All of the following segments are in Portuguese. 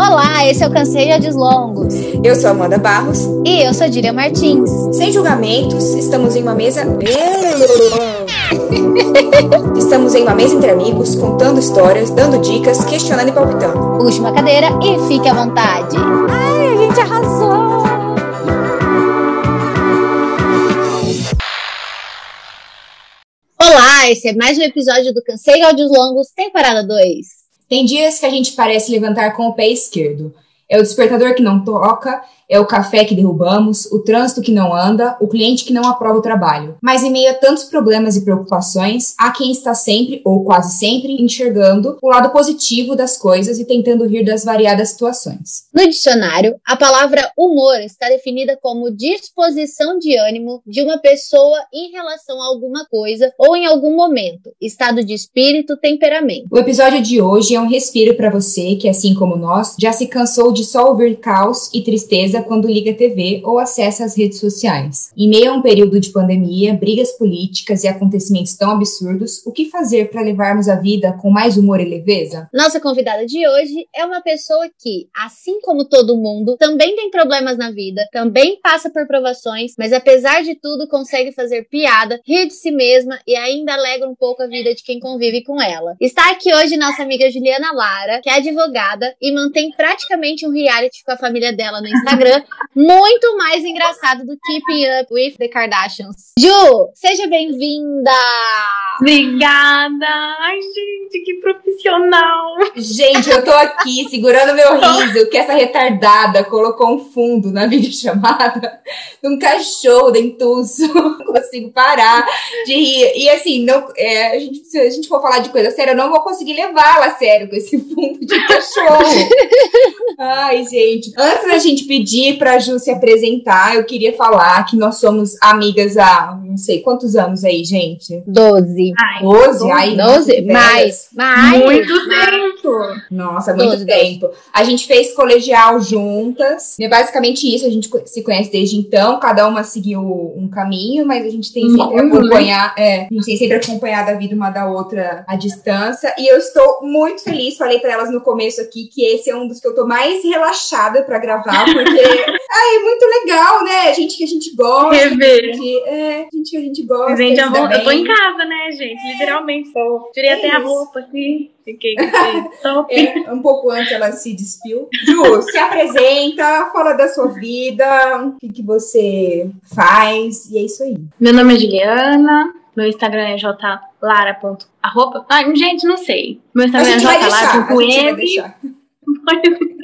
Olá, esse é o Canseia Longos. Eu sou Amanda Barros. E eu sou Dília Martins. Sem julgamentos, estamos em uma mesa. estamos em uma mesa entre amigos, contando histórias, dando dicas, questionando e palpitando. Puxe uma cadeira e fique à vontade. Ai, a gente arrasou! Olá, esse é mais um episódio do Cansei Áudios Longos, temporada 2. Tem dias que a gente parece levantar com o pé esquerdo. É o despertador que não toca, é o café que derrubamos, o trânsito que não anda, o cliente que não aprova o trabalho. Mas em meio a tantos problemas e preocupações, há quem está sempre, ou quase sempre, enxergando o lado positivo das coisas e tentando rir das variadas situações. No dicionário, a palavra humor está definida como disposição de ânimo de uma pessoa em relação a alguma coisa ou em algum momento, estado de espírito, temperamento. O episódio de hoje é um respiro para você que, assim como nós, já se cansou de só ouvir caos e tristeza quando liga a TV ou acessa as redes sociais. Em meio a um período de pandemia, brigas políticas e acontecimentos tão absurdos, o que fazer para levarmos a vida com mais humor e leveza? Nossa convidada de hoje é uma pessoa que, assim como todo mundo, também tem problemas na vida, também passa por provações, mas apesar de tudo consegue fazer piada, rir de si mesma e ainda alegra um pouco a vida de quem convive com ela. Está aqui hoje nossa amiga Juliana Lara, que é advogada e mantém praticamente um reality com a família dela no Instagram Instagram muito mais engraçado do Keeping Up with the Kardashians. Ju, seja bem-vinda! Obrigada! Ai, gente, que profissional! Gente, eu tô aqui segurando meu riso, que essa retardada colocou um fundo na videochamada de um cachorro dentuço. Não consigo parar de rir. E assim, não, é, a gente, se a gente for falar de coisa séria, eu não vou conseguir levá-la a sério com esse fundo de cachorro. Ai, gente. Antes da gente pedir pra Ju se apresentar, eu queria falar que nós somos amigas há não sei quantos anos aí, gente? Doze. Ai, 12? Ai, 12? Mais. Mais. Muito tempo. Nossa, muito 12, tempo. 12. A gente fez colegial juntas. É basicamente isso. A gente se conhece desde então. Cada uma seguiu um caminho, mas a gente tem sempre uhum. acompanhar, é, a gente tem sempre acompanhado a vida uma da outra à distância. E eu estou muito feliz. Falei para elas no começo aqui que esse é um dos que eu tô mais relaxada para gravar, porque ai, é muito legal, né? Gente que a gente gosta. Rever. Gente, é, gente que a gente gosta. Gente, eu, vou, eu tô em casa, né, gente? Literalmente, só. Tirei é até isso. a roupa aqui. Fiquei top. É, um pouco antes ela se despiu. Ju, se apresenta, fala da sua vida, o que, que você faz, e é isso aí. Meu nome é Juliana, meu Instagram é jlara.arroba. Ah, gente, não sei. Meu Instagram é jlara.web.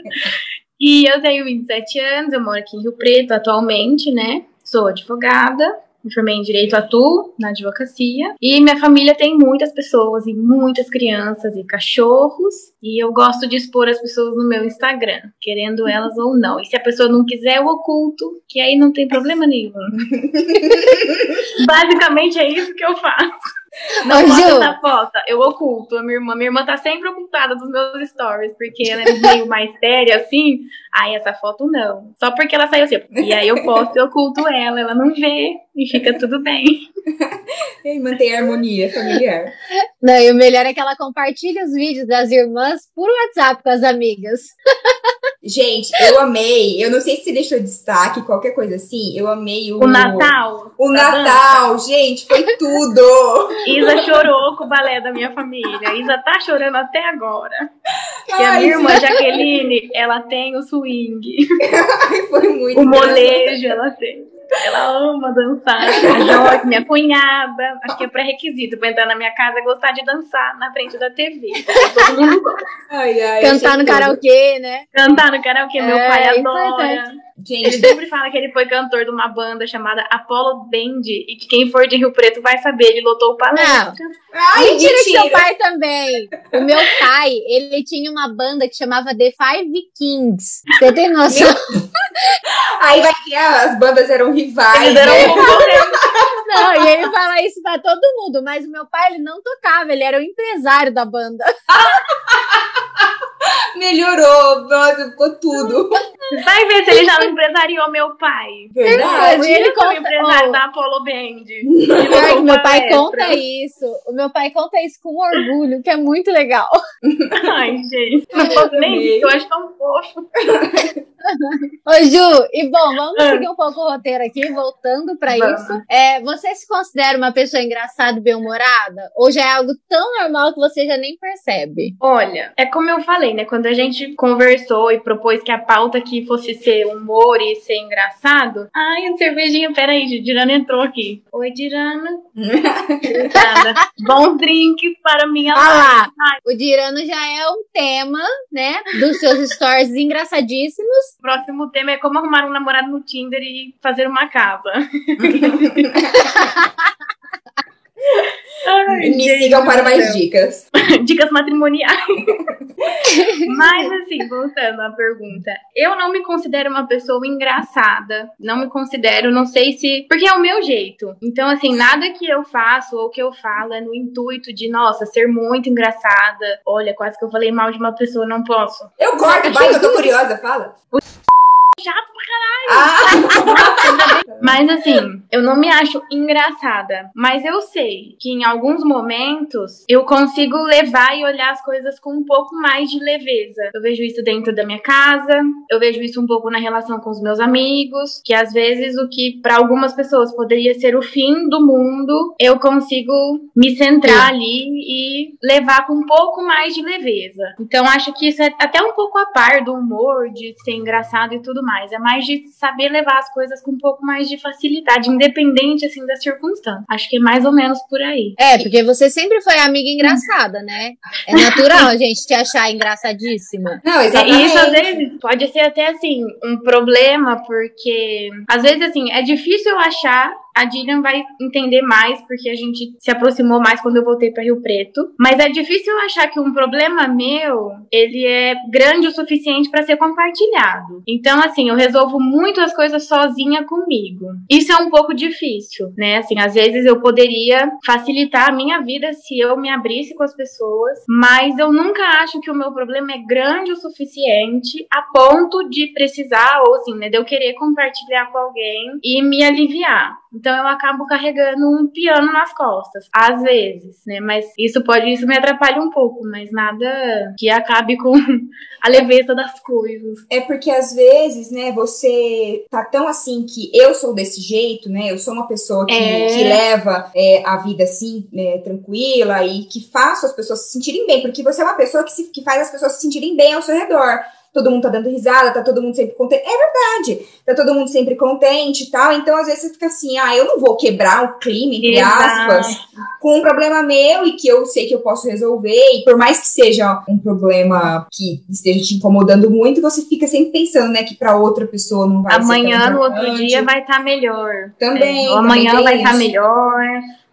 E eu tenho 27 anos, eu moro aqui em Rio Preto atualmente, né? Sou advogada, me formei em Direito Atuo na advocacia. E minha família tem muitas pessoas, e muitas crianças e cachorros. E eu gosto de expor as pessoas no meu Instagram, querendo elas ou não. E se a pessoa não quiser, eu oculto, que aí não tem problema nenhum. Basicamente é isso que eu faço. Não Ô, essa foto, eu oculto. A minha irmã, minha irmã tá sempre ocultada dos meus stories, porque ela é meio mais séria, assim. Aí essa foto não. Só porque ela saiu assim. E aí eu posto e oculto ela, ela não vê e fica tudo bem. e mantém a harmonia familiar. Não, e o melhor é que ela compartilha os vídeos das irmãs por WhatsApp com as amigas. Gente, eu amei. Eu não sei se você deixou destaque, qualquer coisa assim. Eu amei o. O Natal. O Natal, dança. gente, foi tudo. Isa chorou com o balé da minha família. Isa tá chorando até agora. Ai, e a minha irmã Jaqueline, ela tem o swing. foi muito. O molejo ela tem. Ela ama dançar. A Jorge, minha cunhada. Acho que é pré-requisito pra entrar na minha casa é gostar de dançar na frente da TV. Todo mundo. Ai, ai, Cantar no karaokê, né? Cantar no karaokê, meu é, pai adora. Importante. Gente, ele sempre fala que ele foi cantor de uma banda chamada Apollo Band e que quem for de Rio Preto vai saber, ele lotou o palestra. Ai, mentira, mentira que seu pai também. O meu pai, ele tinha uma banda que chamava The Five Kings. Você tem noção? Aí vai que as bandas eram Eles eram né? Não, e ele fala isso pra todo mundo, mas o meu pai, ele não tocava, ele era o empresário da banda. Melhorou, nossa, ficou tudo. Vai ver se ele já não empresariou meu pai. Verdade. Ele, ele conta... o empresário oh. da Apollo Band. meu pai conta isso. O meu pai conta isso com orgulho, que é muito legal. Ai, gente, não posso nem rir, eu acho tão fofo. Ô, Ju, e bom, vamos ah. seguir um pouco o roteiro aqui, voltando para isso. É, você se considera uma pessoa engraçada e bem-humorada? Ou já é algo tão normal que você já nem percebe? Olha, é como eu falei, né? Quando a gente conversou e propôs que a pauta aqui fosse ser humor e ser engraçado. Ai, a cervejinha, peraí, Dirana entrou aqui. Oi, Dirana. Bons drinks para minha ah, live. O Dirano já é um tema, né? Dos seus stories engraçadíssimos. O próximo tema é como arrumar um namorado no Tinder e fazer uma casa. Ai, Me gente, sigam para mais dicas. dicas matrimoniais. Mas, assim, voltando à pergunta. Eu não me considero uma pessoa engraçada. Não me considero, não sei se. Porque é o meu jeito. Então, assim, nada que eu faço ou que eu falo é no intuito de, nossa, ser muito engraçada. Olha, quase que eu falei mal de uma pessoa, não posso. Eu corto, vai, eu tô curiosa, fala. O chato pra caralho. Ah. mas assim, eu não me acho engraçada. Mas eu sei que em alguns momentos eu consigo levar e olhar as coisas com um pouco mais de leveza. Eu vejo isso dentro da minha casa, eu vejo isso um pouco na relação com os meus amigos, que às vezes o que para algumas pessoas poderia ser o fim do mundo, eu consigo me centrar Sim. ali e levar com um pouco mais de leveza. Então acho que isso é até um pouco a par do humor, de ser engraçado e tudo mais. É mais de saber levar as coisas com um pouco mais de facilidade, independente assim das circunstâncias. Acho que é mais ou menos por aí. É, porque você sempre foi amiga engraçada, né? É natural a gente te achar engraçadíssima. Não, exatamente. E isso às vezes pode ser até assim um problema, porque às vezes assim, é difícil eu achar a Dillian vai entender mais, porque a gente se aproximou mais quando eu voltei para Rio Preto. Mas é difícil achar que um problema meu, ele é grande o suficiente para ser compartilhado. Então, assim, eu resolvo muito as coisas sozinha comigo. Isso é um pouco difícil, né? Assim, às vezes eu poderia facilitar a minha vida se eu me abrisse com as pessoas, mas eu nunca acho que o meu problema é grande o suficiente a ponto de precisar, ou assim, né, de eu querer compartilhar com alguém e me aliviar. Então eu acabo carregando um piano nas costas, às vezes, né? Mas isso pode, isso me atrapalha um pouco, mas nada que acabe com a leveza das coisas. É porque às vezes, né, você tá tão assim que eu sou desse jeito, né? Eu sou uma pessoa que, é... que leva é, a vida assim, né, tranquila e que faço as pessoas se sentirem bem, porque você é uma pessoa que, se, que faz as pessoas se sentirem bem ao seu redor todo mundo tá dando risada, tá todo mundo sempre contente. É verdade, tá todo mundo sempre contente e tal. Então, às vezes, você fica assim, ah, eu não vou quebrar o clima, entre aspas, com um problema meu e que eu sei que eu posso resolver. E por mais que seja um problema que esteja te incomodando muito, você fica sempre pensando, né, que pra outra pessoa não vai Amanhã, ser no outro dia, vai estar tá melhor. Também. É, amanhã vai estar tá melhor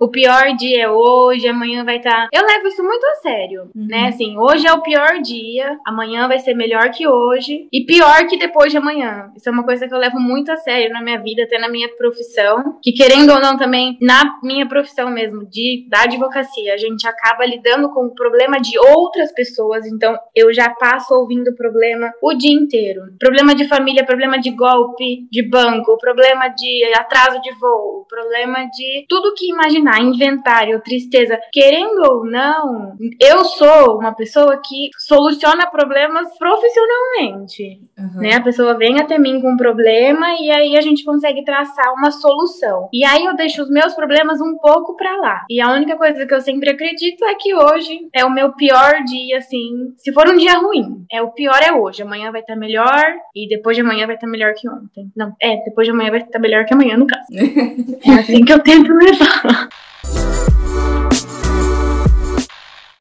o pior dia é hoje, amanhã vai estar. Tá... Eu levo isso muito a sério, uhum. né? Assim, hoje é o pior dia, amanhã vai ser melhor que hoje e pior que depois de amanhã. Isso é uma coisa que eu levo muito a sério na minha vida, até na minha profissão, que querendo ou não também na minha profissão mesmo, de da advocacia, a gente acaba lidando com o problema de outras pessoas, então eu já passo ouvindo o problema o dia inteiro. Problema de família, problema de golpe de banco, problema de atraso de voo, problema de tudo que imaginar imaginar inventário, tristeza, querendo ou não, eu sou uma pessoa que soluciona problemas profissionalmente. Uhum. Né? A pessoa vem até mim com um problema e aí a gente consegue traçar uma solução. E aí eu deixo os meus problemas um pouco para lá. E a única coisa que eu sempre acredito é que hoje é o meu pior dia, assim. Se for um dia ruim, é o pior é hoje. Amanhã vai estar tá melhor e depois de amanhã vai estar tá melhor que ontem. Não, é, depois de amanhã vai estar tá melhor que amanhã, no caso. é assim que eu tento levar.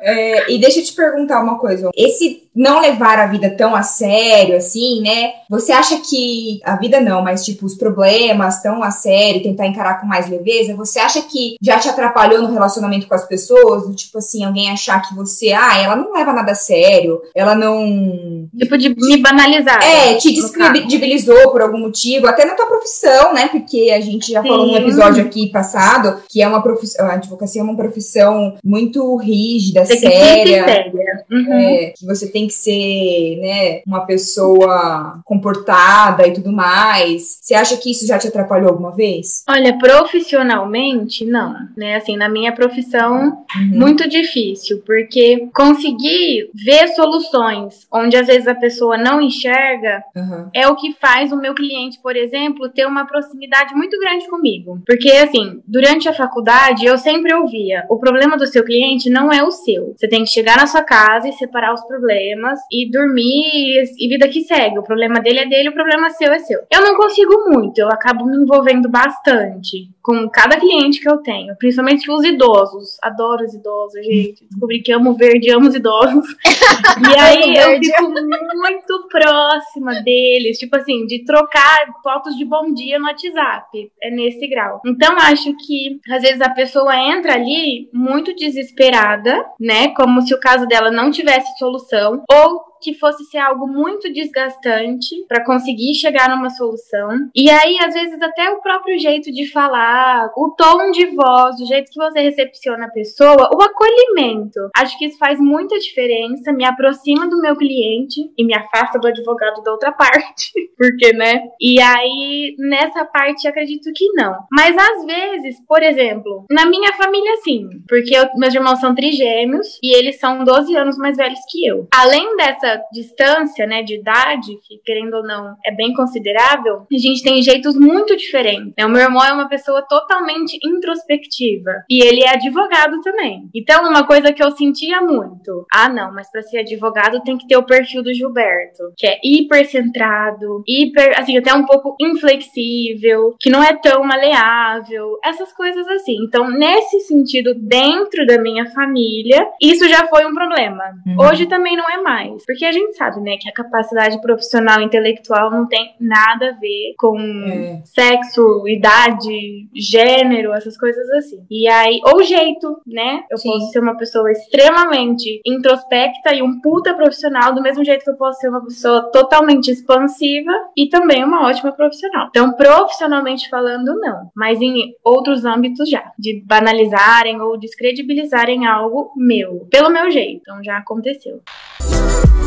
É, e deixa eu te perguntar uma coisa. Esse não levar a vida tão a sério, assim, né? Você acha que a vida não, mas tipo, os problemas tão a sério, tentar encarar com mais leveza, você acha que já te atrapalhou no relacionamento com as pessoas? Tipo assim, alguém achar que você, ah, ela não leva nada a sério, ela não. Tipo, de me banalizar. É, te descredibilizou por algum motivo, até na tua profissão, né? Porque a gente já Sim. falou num episódio aqui passado que é uma profissão, a advocacia é uma profissão muito rígida, séria. séria. Uhum. É, que você tem tem que ser, né, uma pessoa comportada e tudo mais. Você acha que isso já te atrapalhou alguma vez? Olha, profissionalmente, não. Né? Assim, na minha profissão, uhum. muito difícil, porque conseguir ver soluções onde às vezes a pessoa não enxerga uhum. é o que faz o meu cliente, por exemplo, ter uma proximidade muito grande comigo. Porque, assim, durante a faculdade, eu sempre ouvia: o problema do seu cliente não é o seu. Você tem que chegar na sua casa e separar os problemas e dormir e vida que segue. O problema dele é dele, o problema seu é seu. Eu não consigo muito, eu acabo me envolvendo bastante com cada cliente que eu tenho, principalmente os idosos. Adoro os idosos, gente. Descobri que amo verde, amo os idosos. e aí eu fico muito próxima deles, tipo assim, de trocar fotos de bom dia no WhatsApp. É nesse grau. Então acho que às vezes a pessoa entra ali muito desesperada, né? Como se o caso dela não tivesse solução, ou que fosse ser algo muito desgastante para conseguir chegar numa solução. E aí, às vezes, até o próprio jeito de falar, o tom de voz, o jeito que você recepciona a pessoa, o acolhimento. Acho que isso faz muita diferença, me aproxima do meu cliente e me afasta do advogado da outra parte. Porque, né? E aí, nessa parte, acredito que não. Mas às vezes, por exemplo, na minha família, sim. Porque eu, meus irmãos são trigêmeos e eles são 12 anos mais velhos que eu. Além dessa distância, né, de idade, que querendo ou não é bem considerável, a gente tem jeitos muito diferentes. Né? O meu irmão é uma pessoa totalmente introspectiva e ele é advogado também. Então, uma coisa que eu sentia muito, ah, não, mas para ser advogado tem que ter o perfil do Gilberto, que é hiper centrado, hiper, assim, até um pouco inflexível, que não é tão maleável, essas coisas assim. Então, nesse sentido, dentro da minha família, isso já foi um problema. Uhum. Hoje também não é mais, porque porque a gente sabe, né, que a capacidade profissional intelectual não tem nada a ver com é. sexo, idade, gênero, essas coisas assim. E aí, ou jeito, né? Eu Sim. posso ser uma pessoa extremamente introspecta e um puta profissional, do mesmo jeito que eu posso ser uma pessoa totalmente expansiva e também uma ótima profissional. Então, profissionalmente falando, não. Mas em outros âmbitos já. De banalizarem ou descredibilizarem algo meu. Pelo meu jeito. Então já aconteceu.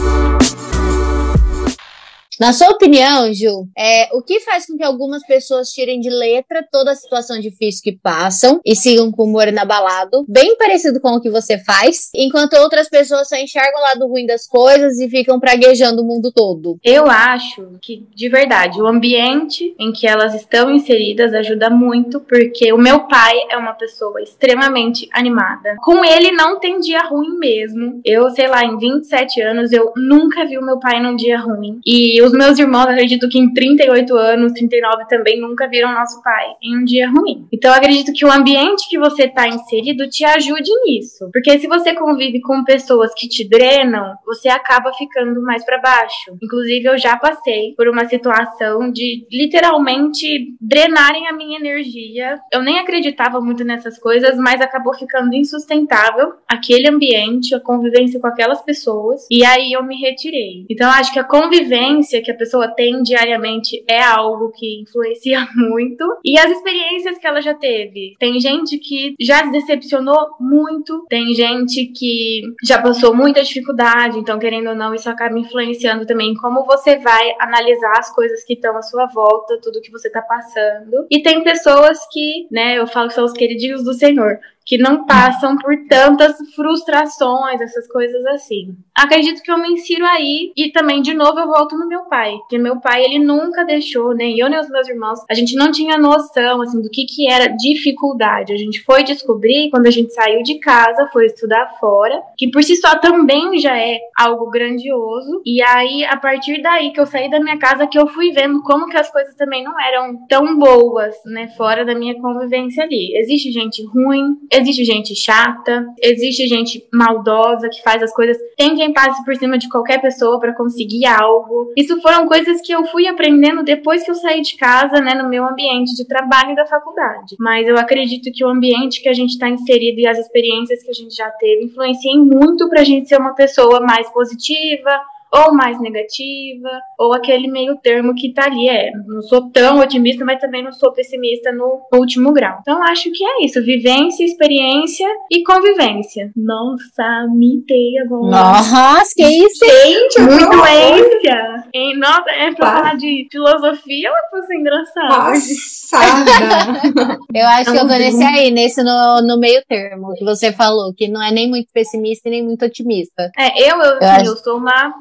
Peace. Na sua opinião, Ju, é, o que faz com que algumas pessoas tirem de letra toda a situação difícil que passam e sigam com o humor inabalado, bem parecido com o que você faz, enquanto outras pessoas só enxergam o lado ruim das coisas e ficam praguejando o mundo todo? Eu acho que, de verdade, o ambiente em que elas estão inseridas ajuda muito, porque o meu pai é uma pessoa extremamente animada. Com ele não tem dia ruim mesmo. Eu, sei lá, em 27 anos, eu nunca vi o meu pai num dia ruim. E os meus irmãos, acredito que em 38 anos, 39 também, nunca viram nosso pai em um dia ruim. Então, acredito que o ambiente que você está inserido te ajude nisso. Porque se você convive com pessoas que te drenam, você acaba ficando mais para baixo. Inclusive, eu já passei por uma situação de literalmente drenarem a minha energia. Eu nem acreditava muito nessas coisas, mas acabou ficando insustentável aquele ambiente, a convivência com aquelas pessoas. E aí eu me retirei. Então, acho que a convivência que a pessoa tem diariamente é algo que influencia muito. E as experiências que ela já teve. Tem gente que já se decepcionou muito, tem gente que já passou muita dificuldade, então, querendo ou não, isso acaba influenciando também como você vai analisar as coisas que estão à sua volta, tudo que você tá passando. E tem pessoas que, né, eu falo que são os queridinhos do Senhor, que não passam por tantas frustrações, essas coisas assim. Acredito que eu me insiro aí e também de novo eu volto no meu pai, que meu pai ele nunca deixou, nem eu nem os meus irmãos, a gente não tinha noção assim do que que era dificuldade. A gente foi descobrir quando a gente saiu de casa, foi estudar fora, que por si só também já é algo grandioso. E aí a partir daí que eu saí da minha casa que eu fui vendo como que as coisas também não eram tão boas, né, fora da minha convivência ali. Existe gente ruim, Existe gente chata, existe gente maldosa que faz as coisas. Tem quem passe por cima de qualquer pessoa para conseguir algo. Isso foram coisas que eu fui aprendendo depois que eu saí de casa, né, no meu ambiente de trabalho e da faculdade. Mas eu acredito que o ambiente que a gente está inserido e as experiências que a gente já teve influenciam muito pra gente ser uma pessoa mais positiva, ou mais negativa, ou aquele meio termo que tá ali. É, não sou tão otimista, mas também não sou pessimista no último grau. Então acho que é isso: vivência, experiência e convivência. Nossa, mitei agora. Nossa, que isso? Gente, Muito eu doença! Em- Nossa, é pra Pá. falar de filosofia ou é pra ser engraçado? Passada. Eu acho que eu Então, nesse aí, nesse no, no meio termo que você falou, que não é nem muito pessimista e nem muito otimista. É, eu, eu, assim, acho- eu sou uma,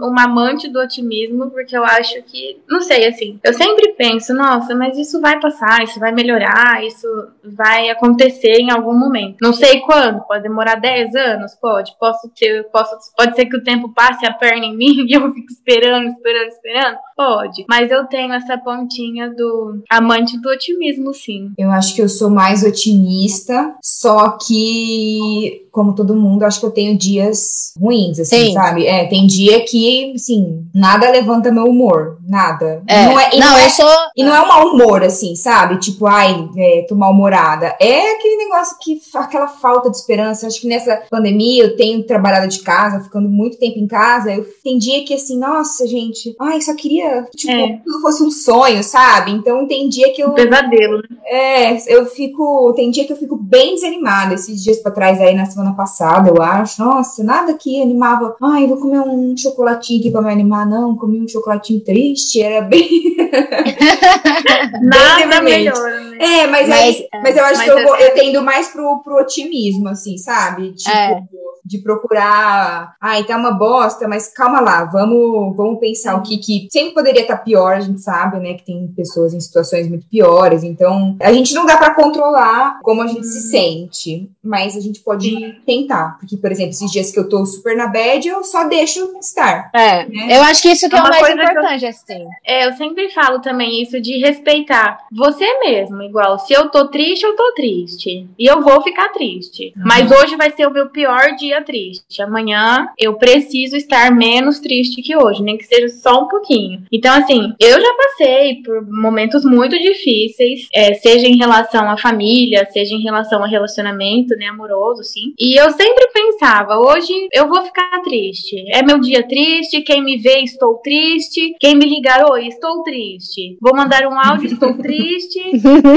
uma amante do otimismo, porque eu acho que, não sei, assim, eu sempre penso, nossa, mas isso vai passar, isso vai melhorar, isso vai acontecer em algum momento. Não sei quando, pode demorar 10 anos, pode, posso ter, posso, pode ser que o tempo passe a perna em mim e eu fico esperando, esperando, esperando, pode. Mas eu tenho essa pontinha do amante do otimismo, sim. Eu acho que eu sou mais otimista, só que, como todo mundo, acho que eu tenho dias ruins, assim, Sim. sabe? É, tem dia que, assim, nada levanta meu humor, nada. É. Não é, e não, não é- sou. E não é um mau humor, assim, sabe? Tipo, ai, é, tô mal-humorada. É aquele negócio que, aquela falta de esperança. Acho que nessa pandemia eu tenho trabalhado de casa, ficando muito tempo em casa. Eu tem dia que, assim, nossa, gente, ai, só queria, tipo, É. que tudo fosse um sonho, sabe? Então tem dia que eu Um pesadelo, né? é, eu fico. Tem dia que eu fico bem desanimada. Esses dias pra trás aí, na semana passada, eu acho. Nossa, nada que animava. Ai, vou comer um chocolatinho aqui pra me animar. Não, comi um chocolatinho triste. Era bem. Nada melhor, né? É, mas, Mas- aí, mas eu acho mas que eu, é- vou- eu tendo mais pro, pro otimismo, assim, sabe? Tipo, É. de procurar. Ai, tá uma bosta, mas calma lá, vamos, vamos pensar o que que. Sempre poderia estar pior, a gente sabe, né? Que tem pessoas em situações muito piores. Então, a gente não dá pra controlar como a gente se sente, mas a gente pode tentar. Porque, por exemplo, esses dias que eu tô super na bad, eu só deixo estar. É, Né? eu acho que isso que é, É o mais coisa que importante, assim. É, eu sempre falo também isso de respeitar você mesmo. Igual, se eu tô triste, eu tô triste. E eu vou ficar triste. Uhum. Mas hoje vai ser o meu pior dia triste. Amanhã eu preciso estar menos triste que hoje, nem que seja só um pouquinho. Então, assim, eu já passei por momentos muito difíceis, é, seja em relação à família, seja em relação a relacionamento, né, amoroso, sim. E eu sempre pensava, hoje eu vou ficar triste. É meu dia triste, quem me vê, estou triste. Quem me ligar, oi, estou triste. Vou mandar um áudio, estou triste.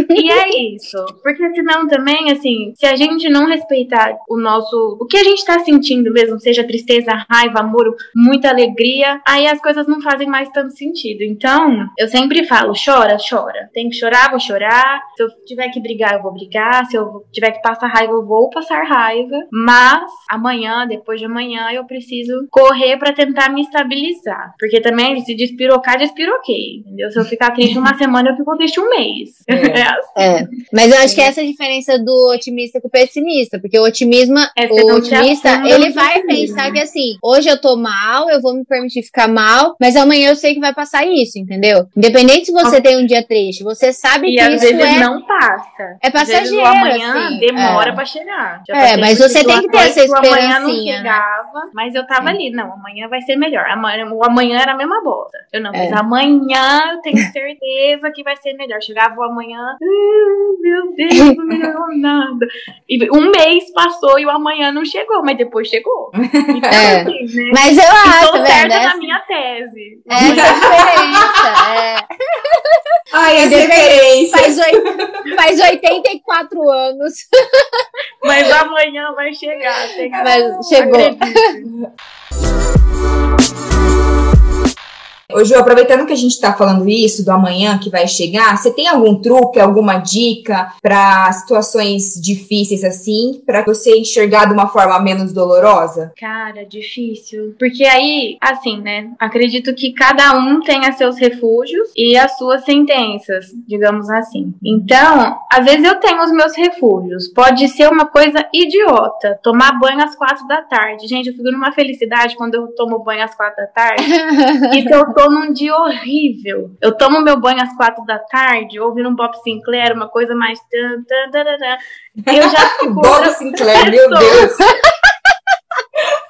e é isso. Porque senão também, assim, se a gente não respeitar o nosso. O que a gente tá sentindo mesmo, seja tristeza, raiva, amor, muita alegria, aí as coisas não fazem mais tanto sentido. Então, eu sempre falo: chora, chora. Tem que chorar, vou chorar. Se eu tiver que brigar, eu vou brigar. Se eu tiver que passar raiva, eu vou passar raiva. Mas amanhã, depois de amanhã, eu preciso correr pra tentar me estabilizar. Porque também, se despirocar, despiroquei. Entendeu? Se eu ficar triste uma semana, eu fico triste um mês. É. É assim. É, mas eu acho que essa é a diferença do otimista com o pessimista, porque o otimismo, É, o otimista, ele vai pensar que assim, hoje eu tô mal, eu vou me permitir ficar mal, mas amanhã eu sei que vai passar isso, entendeu? Independente se você tem um dia triste, você sabe E que às isso vezes é não passa. é passageiro, amanhã assim, demora é. pra chegar. Já É, mas você tem que ter essa o amanhã não esperancinha, né? chegava, mas eu tava ali, não, amanhã vai ser melhor. Amanhã, o amanhã era a mesma bosta. Eu não, mas É. amanhã eu tenho certeza que vai ser melhor. Chegava o amanhã, "Ah, meu Deus, não melhorou nada. E um mês passou e o amanhã não chegou, mas depois chegou. Então, É. assim, né? Mas eu acho, Estou certa na minha tese. essa é a diferença. é. Ai, as Independente- referências. Faz, faz 84 anos, Mas amanhã vai chegar. tem que- mas chegou. Acredite. Ô, Ju, aproveitando que a gente tá falando isso do amanhã que vai chegar, você tem algum truque, alguma dica para situações difíceis assim, para você enxergar de uma forma menos dolorosa? Cara, difícil. Porque aí, assim, né? Acredito que cada um tenha seus refúgios e as suas sentenças, digamos assim. Então, às vezes eu tenho os meus refúgios. Pode ser uma coisa idiota. Tomar banho às quatro da tarde. Gente, eu fico numa felicidade quando eu tomo banho às quatro da tarde. E se eu tô num dia horrível, eu tomo meu banho às quatro da tarde, ouvindo um Bob Sinclair, uma coisa mais. Eu já fico. Bob Sinclair, meu Deus.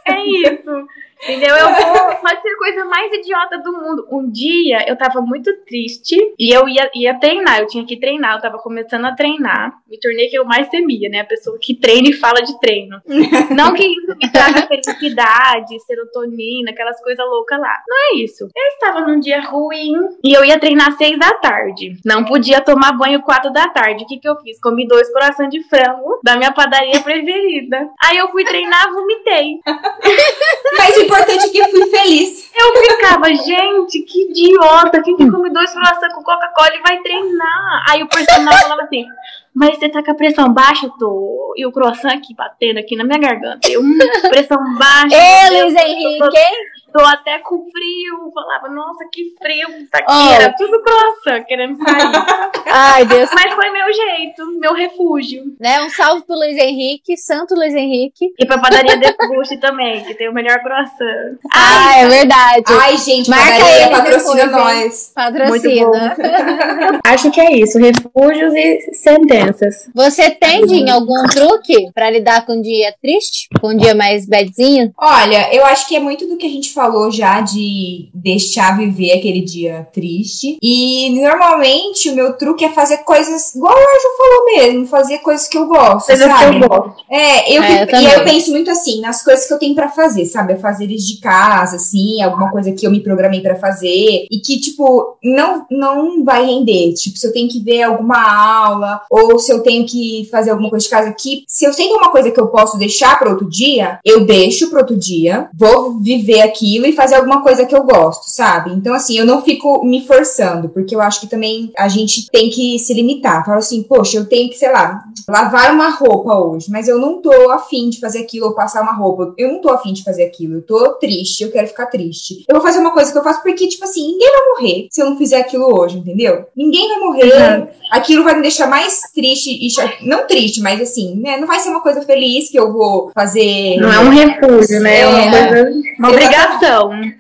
É isso. Entendeu? Eu vou. Pode ser a coisa mais idiota do mundo. Um dia eu tava muito triste e eu ia, ia treinar. Eu tinha que treinar. Eu tava começando a treinar. Me tornei que eu mais temia, né? A pessoa que treina e fala de treino. Não que isso me traga felicidade, serotonina, aquelas coisas loucas lá. Não é isso. Eu estava num dia ruim e eu ia treinar às seis da tarde. Não podia tomar banho quatro da tarde. O que, que eu fiz? Comi dois corações de frango da minha padaria preferida. Aí eu fui treinar, vomitei. Mas importante é que fui feliz. Eu ficava, gente, que idiota, quem que come dois croissants com Coca-Cola e vai treinar? Aí o personal falava assim, mas você tá com a pressão baixa? Tô. E o croissant aqui batendo aqui na minha garganta. Eu, hum, pressão baixa. Ê, Luiz Henrique, hein? Tô até com frio. Falava, nossa, que frio isso aqui. Oh. Era tudo croissant querendo sair. Ai, Deus. Mas foi meu jeito, meu refúgio. Né? Um salve pro Luiz Henrique, Santo Luiz Henrique. E pra padaria de Bush também, que tem o melhor croissant. Ah, é verdade. Ai, gente, Marca padaria patrocina nós. Patrocina. Acho que é isso. Refúgios e sentenças. Você tende em algum truque pra lidar com um dia triste? Com um dia mais badzinho? Olha, eu acho que é muito do que a gente falou já de deixar viver aquele dia triste. E normalmente o meu truque é fazer coisas, igual a Ju falou mesmo, fazer coisas que eu gosto, coisas sabe? Que eu gosto. É, eu, é, eu e eu penso muito assim, nas coisas que eu tenho para fazer, sabe? Afazeres de casa, assim, alguma coisa que eu me programei para fazer e que, tipo, não, não vai render. Tipo, se eu tenho que ver alguma aula ou se eu tenho que fazer alguma coisa de casa aqui, se eu sei que é uma coisa que eu posso deixar para outro dia, eu deixo para outro dia, vou viver aquilo e fazer alguma coisa que eu gosto, sabe? Então, assim, eu não fico me forçando, porque eu acho que também a gente tem que se limitar. Falo assim, poxa, eu tenho que, sei lá, lavar uma roupa hoje, mas eu não tô afim de fazer aquilo ou passar uma roupa. Eu não tô afim de fazer aquilo. Eu tô triste, eu quero ficar triste. Eu vou fazer uma coisa que eu faço porque, tipo assim, ninguém vai morrer se eu não fizer aquilo hoje, entendeu? Ninguém vai morrer. Uhum. Aquilo vai me deixar mais triste e não triste, mas assim, né? Não vai ser uma coisa feliz que eu vou fazer. Não é um refúgio, né? É uma coisa. Uma obrigação.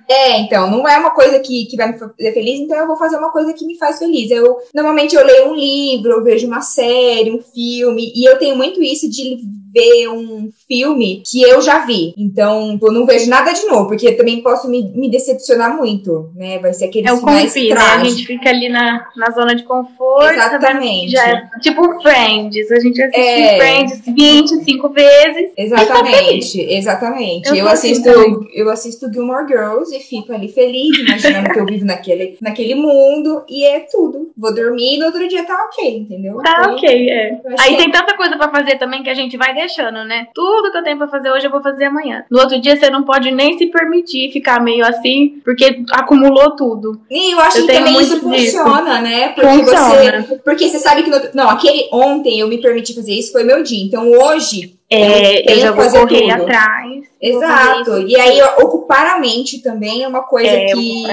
É, então, não é uma coisa que, que vai me fazer feliz, então eu vou fazer uma coisa que me faz feliz. Eu normalmente eu leio um livro, eu vejo uma série, um filme, e eu tenho muito isso de ver um filme que eu já vi. Então, eu não vejo nada de novo, porque também posso me, me decepcionar muito, né? Vai ser aquele é o confio, né? A gente fica ali na, na zona de conforto. Exatamente. Já é, tipo Friends. A gente assiste é. Friends 25 vezes. Exatamente, exatamente. Eu, eu assisto, eu assisto Gilmore Girls e fico ali feliz, imaginando que eu vivo naquele, naquele mundo e é tudo. Vou dormir e no outro dia tá ok, entendeu? Tá ok, é. Aí tem tanta coisa pra fazer também que a gente vai deixando, né? Tudo que eu tenho pra fazer hoje eu vou fazer amanhã. No outro dia você não pode nem se permitir ficar meio assim, porque acumulou tudo. E eu acho eu que também isso funciona, né? Porque funciona. você. Porque você sabe que. No, não, aquele ontem eu me permiti fazer isso, foi meu dia. Então hoje é, eu, eu já vou correr tudo. atrás. Exato. E aí, ocupar a mente também é uma coisa é, que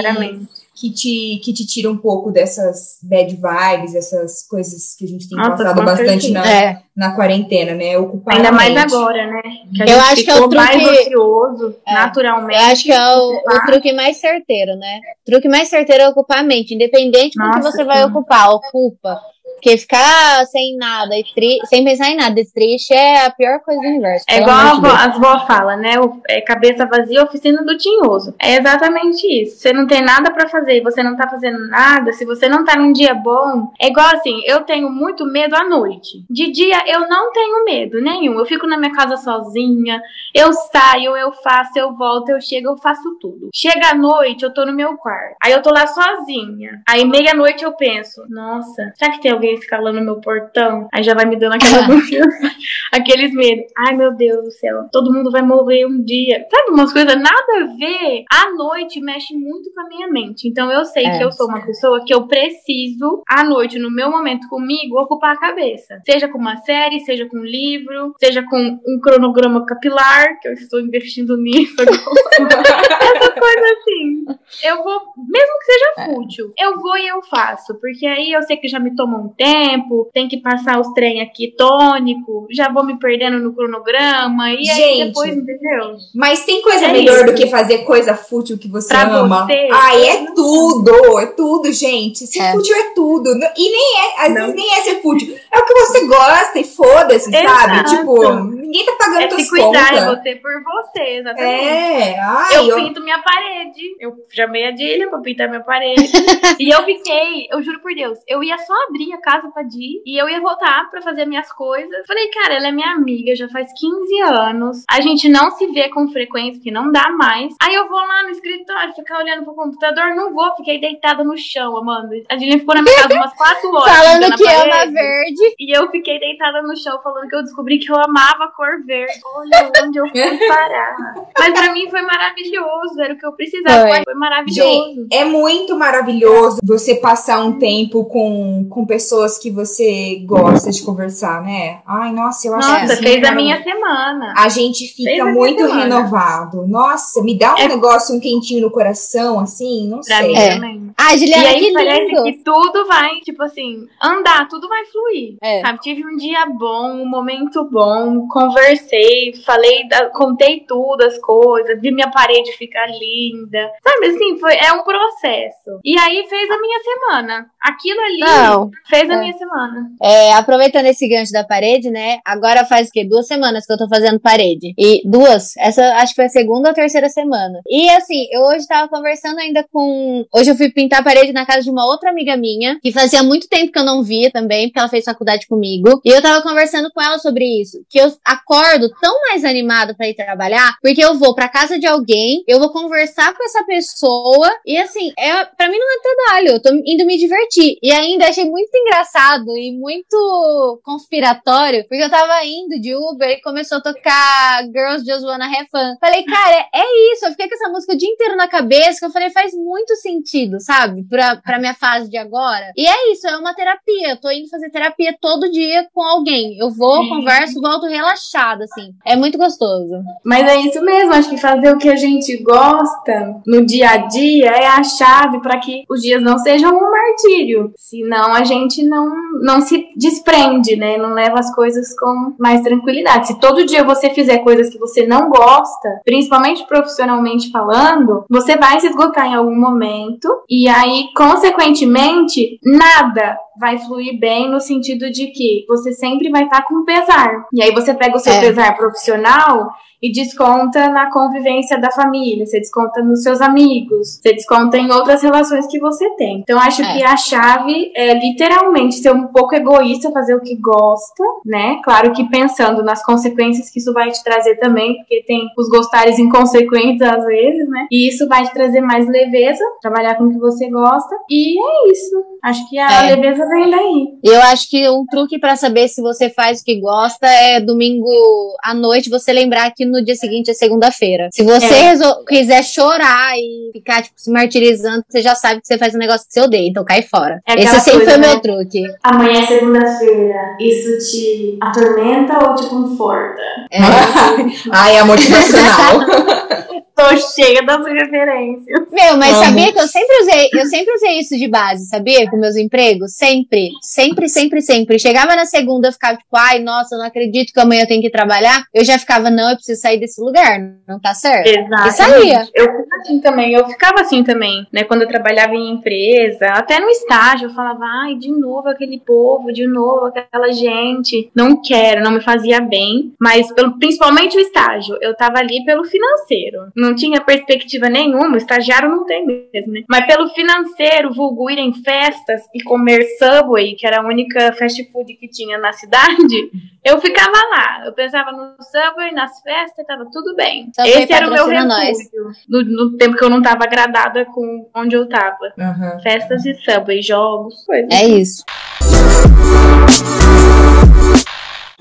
que te, que te tira um pouco dessas bad vibes, essas coisas que a gente tem Nossa, passado bastante na, é. na quarentena, né? Ocupar Ainda mais agora, né? Que eu acho que é o truque mais ocioso, é. naturalmente. Eu acho que é o, o, truque mais certeiro, né? O truque mais certeiro é ocupar a mente, independente do que você sim. vai ocupar, ocupa. Porque ficar sem nada e tri... sem pensar em nada e triste é a pior coisa do universo. É igual as vó fala, né? O, é cabeça vazia, oficina do tinhoso. É exatamente isso. Você não tem nada para fazer e você não tá fazendo nada, se você não tá num dia bom, é igual assim, eu tenho muito medo à noite. De dia eu não tenho medo nenhum. Eu fico na minha casa sozinha, eu saio, eu faço, eu volto, eu chego, eu faço tudo. Chega à noite, eu tô no meu quarto. Aí eu tô lá sozinha. Aí meia-noite eu penso, nossa, será que tem alguém escalando meu portão, aí já vai me dando aquela confiança, aqueles medos. Ai, meu Deus do céu, todo mundo vai morrer um dia. Sabe, umas coisas nada a ver. À noite mexe muito com a minha mente. Então eu sei é. que eu sou uma pessoa que eu preciso, à noite, no meu momento comigo, ocupar a cabeça. Seja com uma série, seja com um livro, seja com um cronograma capilar, que eu estou investindo nisso Essa coisa assim. Eu vou, mesmo que seja é. fútil, eu vou e eu faço. Porque aí eu sei que já me toma um tempo tempo, tem que passar os trem aqui tônico, já vou me perdendo no cronograma, e Gente, aí depois, entendeu? Mas tem coisa é melhor isso. do que fazer coisa fútil que você pra ama. Você, Ai, é tudo, é tudo, gente. Ser é. fútil é tudo. E nem é, às não. vezes nem é ser fútil. É o que você gosta e foda-se, sabe? Tipo, Ninguém tá pagando É tuas se cuidar, contas. é você por você, exatamente. É, ai, eu eu- pinto minha parede. Eu chamei a Dília pra pintar minha parede. e eu fiquei, eu juro por Deus, eu ia só abrir a casa pra Di e eu ia voltar pra fazer minhas coisas. Falei, cara, ela é minha amiga já faz 15 anos. A gente não se vê com frequência, porque não dá mais. Aí eu vou lá no escritório, ficar olhando pro computador, não vou, fiquei deitada no chão, Amanda. A Dília ficou na minha casa umas 4 horas. Falando que ama parede. verde. E eu fiquei deitada no chão falando que eu descobri que eu amava a cor verde. Olha onde eu fui parar. Mas pra mim foi maravilhoso, era o que eu precisava. Foi. Foi, maravilhoso. É muito maravilhoso você passar um tempo com, com pessoas que você gosta de conversar, né? Ai, nossa, eu acho que Nossa, fez a minha semana. A gente fica a muito renovado. Nossa, me dá um É- negócio, um quentinho no coração, assim, não Pra sei. mim É. também. E Juliana, aí que parece lindo. que tudo vai, tipo assim, andar, tudo vai fluir. É. Sabe? Tive um dia bom, um momento bom, conversei, falei, contei tudo, as coisas, vi minha parede ficar linda. Sabe assim, foi, é um processo. E aí fez a minha semana. Aquilo ali Não, fez a É. minha semana. é, aproveitando esse gancho da parede, né? Agora faz o quê? Duas semanas que eu tô fazendo parede. E duas, essa acho que foi a segunda ou terceira semana. E assim, eu hoje tava conversando ainda com. Hoje eu fui pintar a parede na casa de uma outra amiga minha, que fazia muito tempo que eu não via também, porque ela fez faculdade comigo. E eu tava conversando com ela sobre isso. Que eu acordo tão mais animada pra ir trabalhar, porque eu vou pra casa de alguém, eu vou conversar com essa pessoa, e assim, é, pra mim não é trabalho, eu tô indo me divertir. E ainda achei muito engraçado e muito conspiratório, porque eu tava indo de Uber e começou a tocar Girls Just Wanna Have Fun. Falei, cara, é isso, eu fiquei com essa música o dia inteiro na cabeça, que eu falei, faz muito sentido, sabe? Pra, pra minha fase de agora. E é isso, é uma terapia. Eu tô indo fazer terapia todo dia com alguém. Eu vou, Sim. converso, volto relaxada, assim. É muito gostoso. Mas é isso mesmo, acho que fazer o que a gente gosta no dia a dia é a chave para que os dias não sejam um martírio. Senão a gente não, não se desprende, né? Não leva as coisas com mais tranquilidade. Se todo dia você fizer coisas que você não gosta, principalmente profissionalmente falando, você vai se esgotar em algum momento e aí, consequentemente, nada vai fluir bem no sentido de que você sempre vai estar com pesar. E aí você pega o seu É. pesar profissional e desconta na convivência da família, você desconta nos seus amigos, você desconta em outras relações que você tem. Então acho É. que a chave é literalmente ser um pouco egoísta, fazer o que gosta, né? Claro que pensando nas consequências que isso vai te trazer também, porque tem os gostares inconsequentes às vezes, né? E isso vai te trazer mais leveza, trabalhar com o que você gosta. E é isso. Acho que a É. leveza vem daí. E eu acho que um truque pra saber se você faz o que gosta é domingo à noite você lembrar que no dia seguinte é segunda-feira. Se você É. quiser chorar e ficar tipo, se martirizando, você já sabe que você faz um negócio que você odeia, então cai fora. É Esse sempre coisa, foi o né? meu truque. Amanhã é segunda-feira. Isso te atormenta ou te conforta? É. Ai, é motivacional. Tô cheia das referências. Meu, mas Amo. sabia que eu sempre usei, eu sempre usei isso de base, sabia? Com meus empregos, sempre, sempre, sempre, sempre. Chegava na segunda, eu ficava tipo, ai, nossa, eu não acredito que amanhã eu tenho que trabalhar. Eu já ficava, não, eu preciso sair desse lugar, não tá certo? Exato. E saía. Eu ficava assim também, eu ficava assim também, né? Quando eu trabalhava em empresa, até no estágio, eu falava, ai, de novo aquele povo, de novo aquela gente. Não quero, não me fazia bem. Mas pelo- principalmente o estágio, eu tava ali pelo financeiro. Não tinha perspectiva nenhuma, o estagiário não tem mesmo, né? Mas pelo financeiro, vulgo ir em festas e comer Subway, que era a única fast food que tinha na cidade, eu ficava lá. Eu pensava no Subway, nas festas, tava tudo bem. Subway Esse era o meu refúgio. No, no tempo que eu não tava agradada com onde eu tava. Aham. Festas e Subway, jogos, coisas. É isso.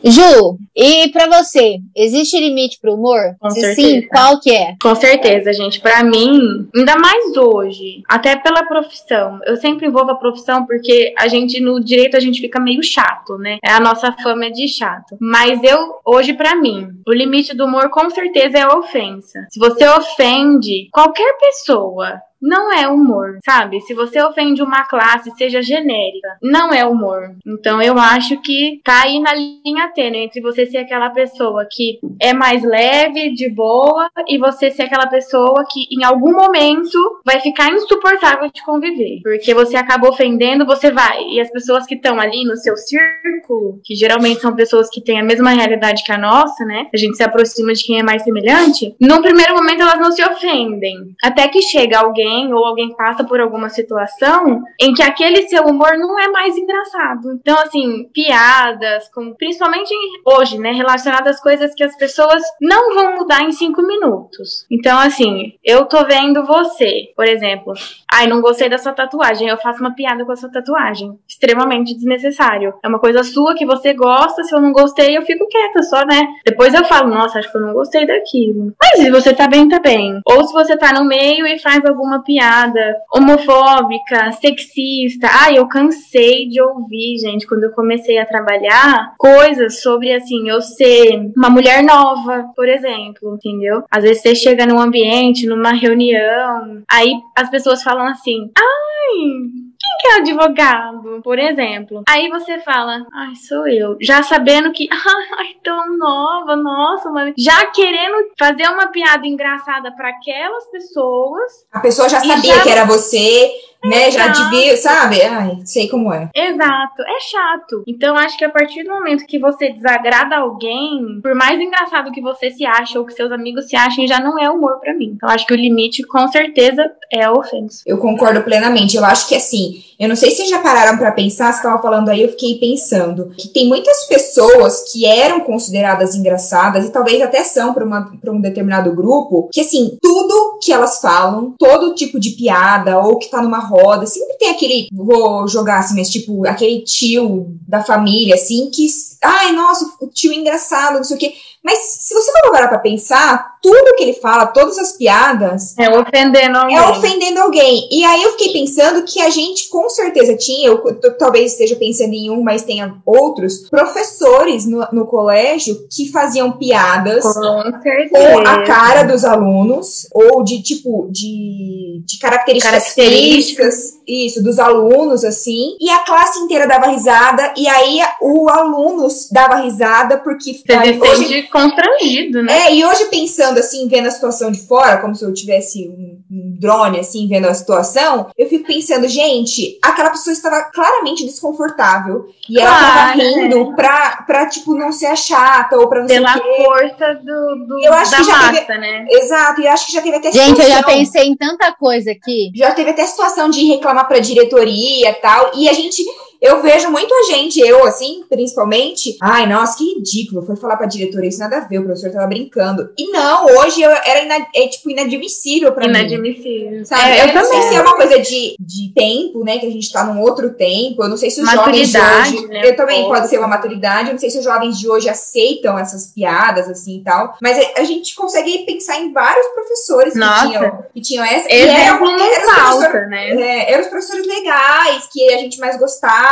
Ju, e pra você, existe limite pro humor? Com Se certeza. sim, qual que é? Com certeza, gente. Pra mim, ainda mais hoje, até pela profissão. Eu sempre envolvo a profissão porque a gente, no direito, a gente fica meio chato, né? É a nossa fama de chato. Mas eu, hoje, pra mim, o limite do humor com certeza é a ofensa. Se você ofende qualquer pessoa, não é humor, sabe? Se você ofende uma classe, seja genérica, não é humor. Então eu acho que tá aí na linha tênue entre você ser aquela pessoa que é mais leve, de boa, e você ser aquela pessoa que em algum momento vai ficar insuportável de conviver. Porque você acaba ofendendo, você vai. E as pessoas que estão ali no seu círculo, que geralmente são pessoas que têm a mesma realidade que a nossa, né? A gente se aproxima de quem é mais semelhante. Num primeiro momento elas não se ofendem. Até que chega alguém ou alguém passa por alguma situação em que aquele seu humor não é mais engraçado. Então, assim, piadas, como, principalmente hoje, né? Relacionadas coisas que as pessoas não vão mudar em cinco minutos. Então, assim, eu tô vendo você, por exemplo. Ai, não gostei da sua tatuagem. Eu faço uma piada com a sua tatuagem. Extremamente desnecessário. É uma coisa sua que você gosta. Se eu não gostei, eu fico quieta só, né? Depois eu falo, nossa, acho que eu não gostei daquilo. Mas se você tá bem, tá bem. Ou se você tá no meio e faz alguma piada homofóbica, sexista. Ai, eu cansei de ouvir, gente, quando eu comecei a trabalhar, coisas sobre, assim, eu ser uma mulher nova, por exemplo, entendeu? Às vezes você chega num ambiente, numa reunião, aí as pessoas falam assim: ai, quem que é advogado, por exemplo? Aí você fala, ai, sou eu. Já sabendo que, ai, tão nova, nossa, mas já querendo fazer uma piada engraçada para aquelas pessoas. A pessoa já sabia já... que era você, né? Já devia, sabe? Ai, sei como é. Exato, é chato. Então acho que a partir do momento que você desagrada alguém, por mais engraçado que você se ache ou que seus amigos se achem, já não é humor para mim. Então acho que o limite com certeza é a ofensa. Eu concordo plenamente. Eu acho que assim, eu não sei se já pararam para pensar, você tava falando aí, eu fiquei pensando que tem muitas pessoas que eram consideradas engraçadas e talvez até são para um determinado grupo, que assim, tudo que elas falam, todo tipo de piada ou que tá numa roda, sempre tem aquele, vou jogar assim, mas tipo, aquele tio da família, assim, que, ai, nossa, o tio engraçado, não sei o quê. Mas se você for parar pra pensar, tudo que ele fala, todas as piadas. É ofendendo alguém. É ofendendo alguém. E aí eu fiquei pensando que a gente com certeza tinha, eu, talvez esteja pensando em um, mas tenha outros, professores no, no colégio que faziam piadas com, certeza. com a cara dos alunos, ou de tipo, de, de características, características isso, dos alunos, assim, e a classe inteira dava risada, e aí o aluno dava risada porque. Você hoje, constrangido, né? É, e hoje pensando assim, vendo a situação de fora, como se eu tivesse um, um drone, assim, vendo a situação, eu fico pensando, gente, aquela pessoa estava claramente desconfortável. E ela claro, tava rindo é. pra, pra, tipo, não ser chata ou pra não Pela ser. Pela força do, do eu acho da que já massa, teve, né? Exato, e acho que já teve até Gente, situação, eu já pensei em tanta coisa aqui. Já teve até situação de reclamar pra diretoria e tal. E a gente eu vejo muita gente, eu assim, principalmente, ai, nossa, que ridículo, foi falar pra diretora, isso nada a ver, o professor tava brincando. E não, hoje eu, era ina, é, tipo inadmissível pra inadmissível. mim. Sabe? É, eu, eu não sei se é uma coisa de, de tempo, né, que a gente tá num outro tempo, eu não sei se os jovens de hoje, né, eu também pode ser uma maturidade, eu não sei se os jovens de hoje aceitam essas piadas, assim, e tal, mas a, a gente consegue pensar em vários professores nossa. que tinham, que tinham essa, e eram, eram, falta, né? É, eram os professores legais, que a gente mais gostava,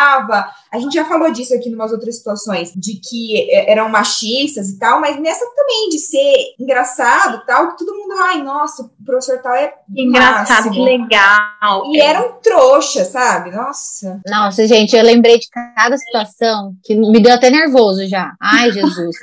a gente já falou disso aqui em umas outras situações, de que eram machistas e tal, mas nessa também, de ser engraçado e tal, que todo mundo, ai, nossa, o professor tal é. Engraçado, máximo. que legal. E é. era um trouxa, sabe? Nossa. Nossa, gente, eu lembrei de cada situação que me deu até nervoso já. Ai, Jesus.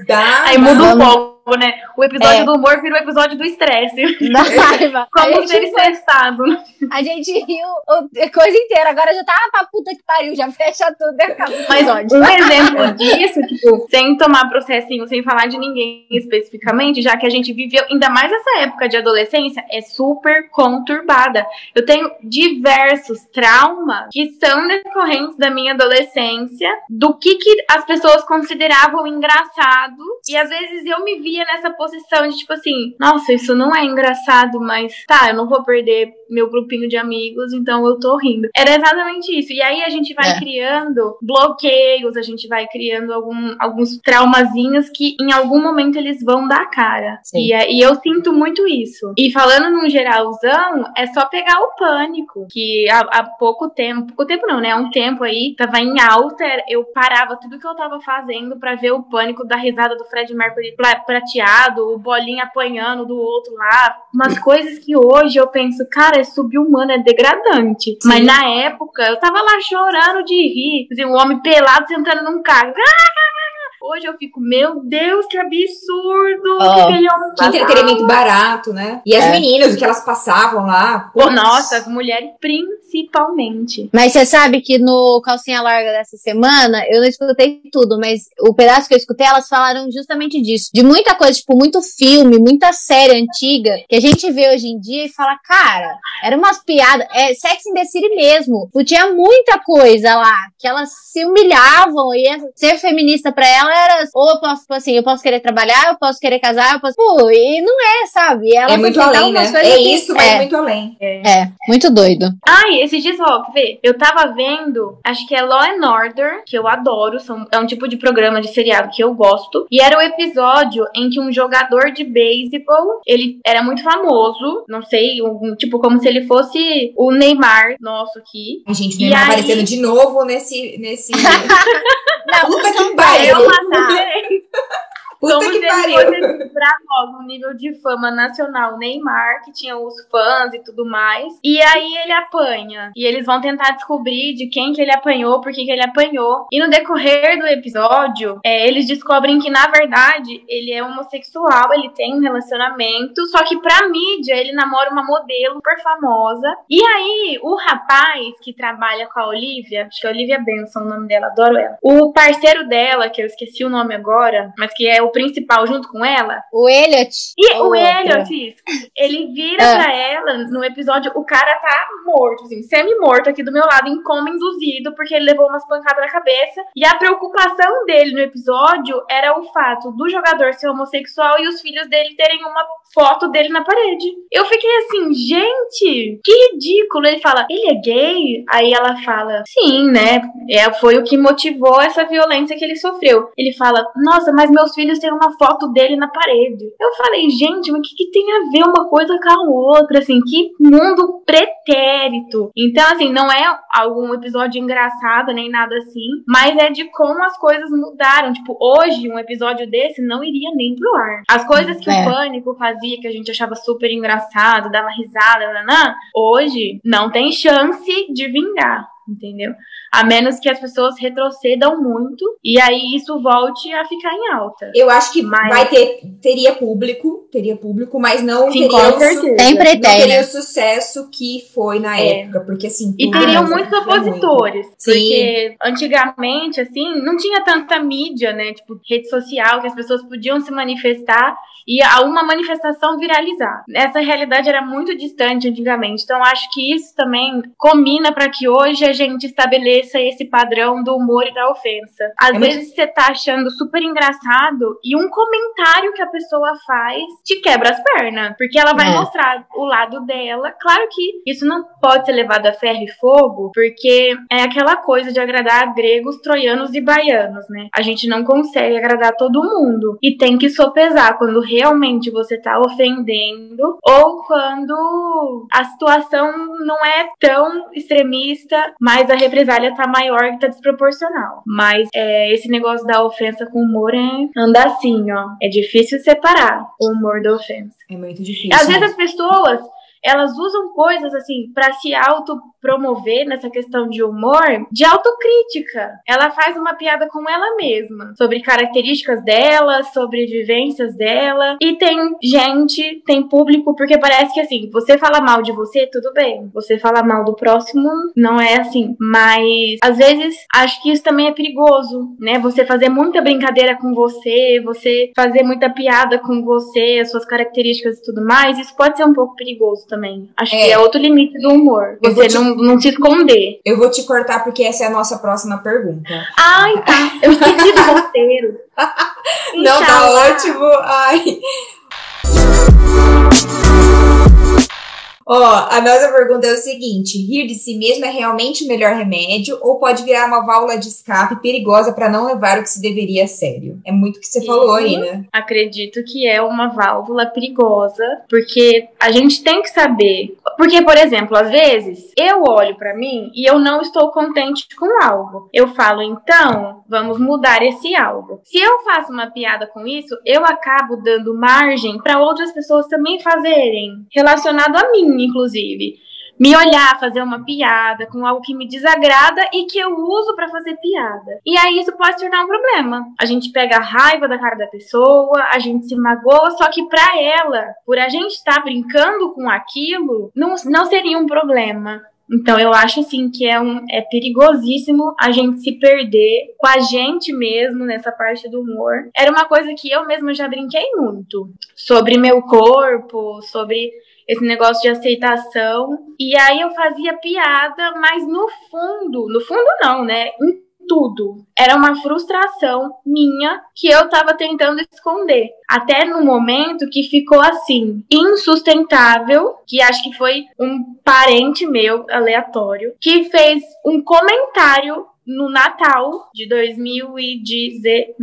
Aí muda um pouco né? O episódio é. do humor vira o episódio do estresse. Da raiva. Como ser estressado. A gente riu a coisa inteira. Agora já tá ah, pra puta que pariu, já fecha tudo e acaba o episódio. Mas um exemplo disso, tipo, sem tomar processinho, sem falar de ninguém especificamente, já que a gente viveu, ainda mais essa época de adolescência, é super conturbada. Eu tenho diversos traumas que são decorrentes da minha adolescência, do que, que as pessoas consideravam engraçado, e às vezes eu me via nessa posição de tipo assim, nossa, isso não é engraçado, mas tá, eu não vou perder meu grupinho de amigos, então eu tô rindo. Era exatamente isso. E aí a gente vai é. criando bloqueios, a gente vai criando algum, alguns traumazinhos que em algum momento eles vão dar cara. E, e eu sinto muito isso. E falando num geralzão, é só pegar o pânico, que há, há pouco tempo, pouco tempo não, né? Há um tempo aí, tava em alta, eu parava tudo que eu tava fazendo para ver o pânico da risada do Fred Mercury pra, pra prateado, o bolinha apanhando do outro lá. Umas coisas que hoje eu penso, cara, é subhumano, é degradante. Sim. Mas na época, eu tava lá chorando de rir. Assim, um homem pelado sentando num carro. Hoje eu fico, meu Deus, que absurdo! Oh, que, que entretenimento barato, né? E as é. meninas, o que elas passavam lá. Putz. Nossa, as mulheres principalmente. Mas você sabe que no Calcinha Larga dessa semana, eu não escutei tudo, mas o pedaço que eu escutei, elas falaram justamente disso. De muita coisa, tipo, muito filme, muita série antiga, que a gente vê hoje em dia e fala, cara, era umas piadas. É Sex in the City mesmo. Tinha muita coisa lá, que elas se humilhavam e ser feminista pra ela era, ou eu posso, tipo assim, eu posso querer trabalhar, eu posso querer casar, eu posso. Pô, e não é, sabe? Ela é muito além, né? É isso, mas é, muito além. É. é, muito doido. Ai, esses dias, ó, ver, eu tava vendo, acho que é Law and Order, que eu adoro, são, é um tipo de programa de seriado que eu gosto, e era o episódio em que um jogador de beisebol, ele era muito famoso, não sei, um, tipo, como se ele fosse o Neymar nosso aqui. A gente, Neymar aí... aparecendo de novo nesse... nesse... não, Puta que pariu! Puta Como que pariu. pra nós um nível de fama nacional, Neymar, que tinha os fãs e tudo mais. E aí ele apanha. E eles vão tentar descobrir de quem que ele apanhou, por que que ele apanhou. E no decorrer do episódio, é, eles descobrem que, na verdade, ele é homossexual, ele tem um relacionamento, só que pra mídia ele namora uma modelo super famosa. E aí, o rapaz que trabalha com a Olivia, acho que é Olivia Benson o nome dela, adoro ela. O parceiro dela, que eu esqueci o nome agora, mas que é o principal junto com ela. O Elliot. E o, o Elliot, isso. Ele vira ah. pra ela no episódio, o cara tá morto, assim, semi-morto aqui do meu lado, em coma induzido, porque ele levou umas pancadas na cabeça. E a preocupação dele no episódio era o fato do jogador ser homossexual e os filhos dele terem uma foto dele na parede. Eu fiquei assim, gente, que ridículo. Ele fala, ele é gay? Aí ela fala, sim, né? É, foi o que motivou essa violência que ele sofreu. Ele fala, nossa, mas meus filhos têm uma foto dele na parede. Eu falei, gente, mas o que, que tem a ver uma coisa com a outra? Assim, que mundo pretérito. Então, assim, não é algum episódio engraçado nem nada assim, mas é de como as coisas mudaram. Tipo, hoje, um episódio desse não iria nem pro ar. As coisas que é. o Pânico fazia, que a gente achava super engraçado, dava risada, nanã, hoje não tem chance de vingar entendeu? A menos que as pessoas retrocedam muito e aí isso volte a ficar em alta. Eu acho que mas... vai ter teria público, teria público, mas não Sim, teria o, Sempre não teria né? o sucesso que foi na é. época, porque assim, e teriam muitos opositores, muito. porque Sim. antigamente assim, não tinha tanta mídia, né, tipo rede social que as pessoas podiam se manifestar e a uma manifestação viralizar. Essa realidade era muito distante antigamente, então acho que isso também combina para que hoje a gente estabeleça esse padrão do humor e da ofensa. Às é vezes muito... você tá achando super engraçado e um comentário que a pessoa faz te quebra as pernas, porque ela vai é. mostrar o lado dela. Claro que isso não pode ser levado a ferro e fogo, porque é aquela coisa de agradar gregos, troianos e baianos, né? A gente não consegue agradar todo mundo e tem que sopesar quando realmente você tá ofendendo ou quando a situação não é tão extremista, mas a represália tá maior e tá desproporcional. Mas é, esse negócio da ofensa com humor é anda assim, ó. É difícil separar o humor da ofensa. É muito difícil. Às vezes as pessoas elas usam coisas assim para se auto promover nessa questão de humor, de autocrítica. Ela faz uma piada com ela mesma, sobre características dela, sobre vivências dela. E tem gente, tem público, porque parece que assim, você fala mal de você, tudo bem. Você fala mal do próximo, não é assim. Mas às vezes acho que isso também é perigoso, né? Você fazer muita brincadeira com você, você fazer muita piada com você, as suas características e tudo mais, isso pode ser um pouco perigoso também. Acho é. que é outro limite do humor. Você não não se esconder. Eu vou te cortar porque essa é a nossa próxima pergunta. Ai, tá. Eu esqueci do roteiro. não, tá ótimo. Ai. Ó, A nossa pergunta é o seguinte: rir de si mesmo é realmente o melhor remédio ou pode virar uma válvula de escape perigosa para não levar o que se deveria a sério? É muito o que você falou aí, né? Acredito que é uma válvula perigosa, porque a gente tem que saber. Porque, por exemplo, às vezes eu olho para mim e eu não estou contente com algo. Eu falo, então, vamos mudar esse algo. Se eu faço uma piada com isso, eu acabo dando margem para outras pessoas também fazerem, relacionado a mim, inclusive me olhar, fazer uma piada com algo que me desagrada e que eu uso para fazer piada. E aí isso pode se tornar um problema. A gente pega a raiva da cara da pessoa, a gente se magoa, só que para ela, por a gente estar tá brincando com aquilo, não, não seria um problema. Então eu acho assim que é, um, é perigosíssimo a gente se perder com a gente mesmo nessa parte do humor. Era uma coisa que eu mesma já brinquei muito sobre meu corpo, sobre esse negócio de aceitação. E aí eu fazia piada, mas no fundo, no fundo não, né? Em tudo. Era uma frustração minha que eu tava tentando esconder. Até no momento que ficou assim, insustentável, que acho que foi um parente meu aleatório, que fez um comentário no Natal de 2019,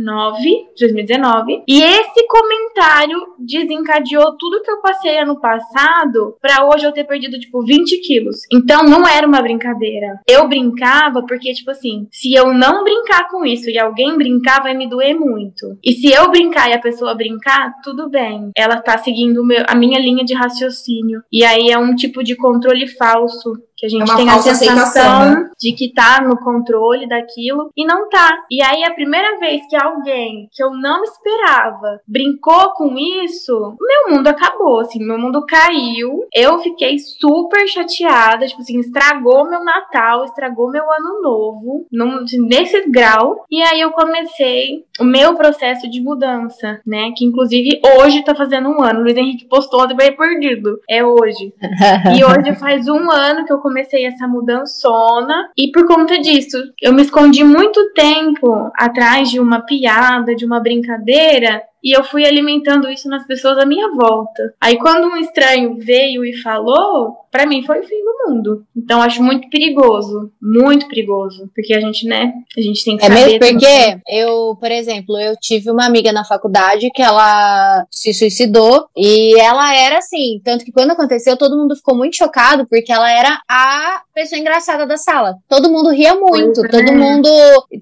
2019. E esse comentário desencadeou tudo que eu passei ano passado para hoje eu ter perdido, tipo, 20 quilos. Então não era uma brincadeira. Eu brincava porque, tipo assim, se eu não brincar com isso e alguém brincar, vai me doer muito. E se eu brincar e a pessoa brincar, tudo bem. Ela tá seguindo meu, a minha linha de raciocínio. E aí é um tipo de controle falso que a gente é tem a sensação né? de que tá no controle daquilo e não tá. E aí a primeira vez que alguém que eu não esperava brincou com isso, meu mundo acabou, assim, meu mundo caiu. Eu fiquei super chateada, tipo assim, estragou meu Natal, estragou meu ano novo, num, nesse grau. E aí eu comecei o meu processo de mudança, né? Que inclusive hoje tá fazendo um ano. O Luiz Henrique postou ontem bem perdido. É hoje. e hoje faz um ano que eu comecei essa mudançona e por conta disso, eu me escondi muito tempo atrás de uma piada, de uma brincadeira e eu fui alimentando isso nas pessoas à minha volta. Aí quando um estranho veio e falou, para mim foi o fim do mundo. Então acho muito perigoso, muito perigoso, porque a gente, né, a gente tem que é saber. É mesmo porque eu, por exemplo, eu tive uma amiga na faculdade que ela se suicidou e ela era assim, tanto que quando aconteceu todo mundo ficou muito chocado porque ela era a pessoa engraçada da sala. Todo mundo ria muito, pois todo é. mundo,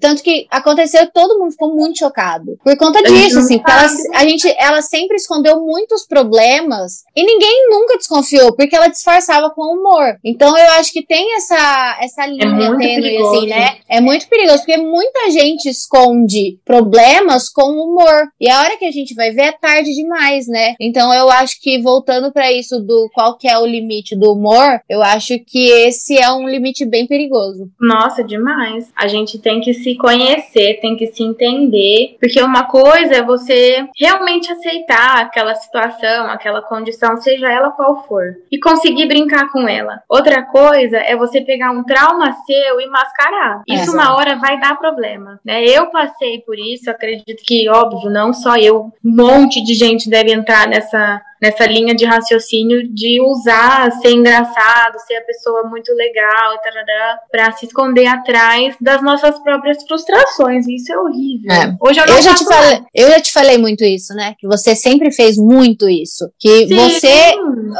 tanto que aconteceu, todo mundo ficou muito chocado por conta disso, assim, porque ela a gente, ela sempre escondeu muitos problemas e ninguém nunca desconfiou, porque ela disfarçava com humor. Então eu acho que tem essa, essa é linha é tênue, assim, né? É muito perigoso, porque muita gente esconde problemas com humor. E a hora que a gente vai ver é tarde demais, né? Então eu acho que voltando para isso do qual que é o limite do humor, eu acho que esse é um limite bem perigoso. Nossa, demais. A gente tem que se conhecer, tem que se entender, porque uma coisa é você realmente aceitar aquela situação, aquela condição, seja ela qual for, e conseguir brincar com ela. Outra coisa é você pegar um trauma seu e mascarar. Isso é. uma hora vai dar problema, né? Eu passei por isso, acredito que, óbvio, não só eu, um monte de gente deve entrar nessa nessa linha de raciocínio de usar ser engraçado, ser a pessoa muito legal, para se esconder atrás das nossas próprias frustrações. Isso é horrível. É. Hoje eu, eu já te falei, eu já te falei muito isso, né? Que você sempre fez muito isso, que Sim. você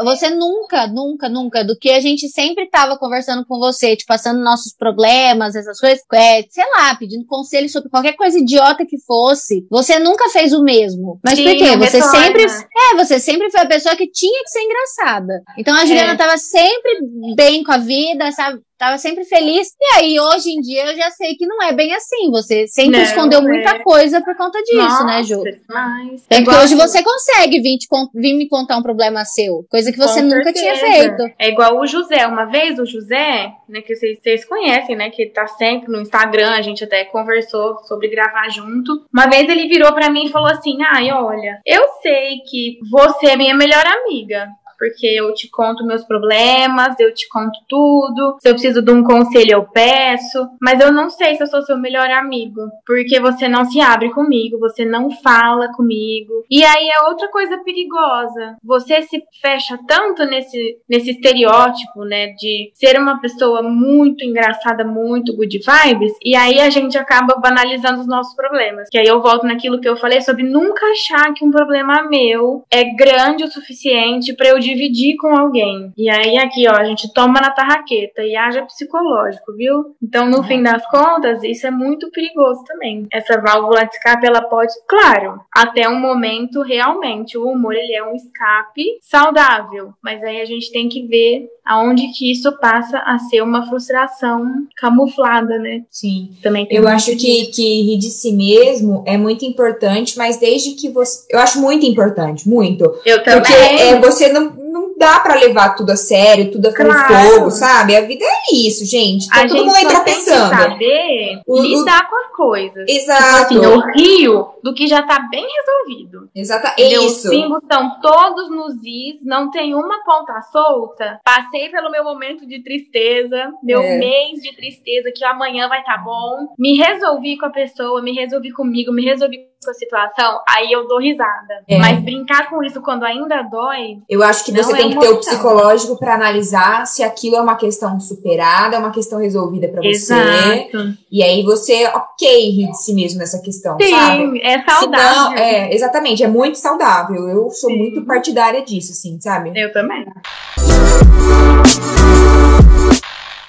você nunca, nunca, nunca do que a gente sempre tava conversando com você, te passando nossos problemas, essas coisas, é, sei lá, pedindo conselho sobre qualquer coisa idiota que fosse. Você nunca fez o mesmo. Mas Sim, por quê? Você retorna. sempre, é, você sempre foi a pessoa que tinha que ser engraçada. Então a Juliana é. tava sempre bem com a vida, sabe? Tava sempre feliz. E aí, hoje em dia, eu já sei que não é bem assim. Você sempre não, escondeu é. muita coisa por conta disso, né, Nossa, né, Ju? Mas... É que hoje você consegue vir, te, vir me contar um problema seu. Coisa que você Com nunca certeza. tinha feito. É igual o José. Uma vez o José, né, que vocês, vocês conhecem, né, que tá sempre no Instagram, a gente até conversou sobre gravar junto. Uma vez ele virou para mim e falou assim: ai, olha, eu sei que você é minha melhor amiga. Porque eu te conto meus problemas, eu te conto tudo. Se eu preciso de um conselho, eu peço. Mas eu não sei se eu sou seu melhor amigo, porque você não se abre comigo, você não fala comigo. E aí é outra coisa perigosa. Você se fecha tanto nesse, nesse estereótipo, né, de ser uma pessoa muito engraçada, muito good vibes, e aí a gente acaba banalizando os nossos problemas. Que aí eu volto naquilo que eu falei sobre nunca achar que um problema meu é grande o suficiente para eu dividir com alguém. E aí aqui, ó, a gente toma na tarraqueta e haja psicológico, viu? Então, no fim das contas, isso é muito perigoso também. Essa válvula de escape, ela pode, claro, até um momento realmente o humor ele é um escape saudável, mas aí a gente tem que ver aonde que isso passa a ser uma frustração camuflada, né? Sim. Também eu acho que, que rir de si mesmo é muito importante, mas desde que você. Eu acho muito importante, muito. Eu também. Porque é, você não, não dá para levar tudo a sério, tudo a claro. fogo, sabe? A vida é isso, gente. Tá a todo gente mundo aí pensando. Tem que saber o, lidar com as coisas. Exato. Tipo assim, eu rio do que já tá bem resolvido. Exato. É Meus isso. símbolos estão todos nos is, não tem uma ponta solta. Passei pelo meu momento de tristeza, meu é. mês de tristeza, que amanhã vai estar tá bom. Me resolvi com a pessoa, me resolvi comigo, me resolvi com a situação, aí eu dou risada. É. Mas brincar com isso quando ainda dói. Eu acho que você é tem que ter o psicológico para analisar se aquilo é uma questão superada, é uma questão resolvida para você. E aí você, ok, rir de si mesmo nessa questão, Sim, sabe? é saudável. Senão, é, exatamente, é muito saudável. Eu sou Sim. muito partidária disso, assim, sabe? Eu também.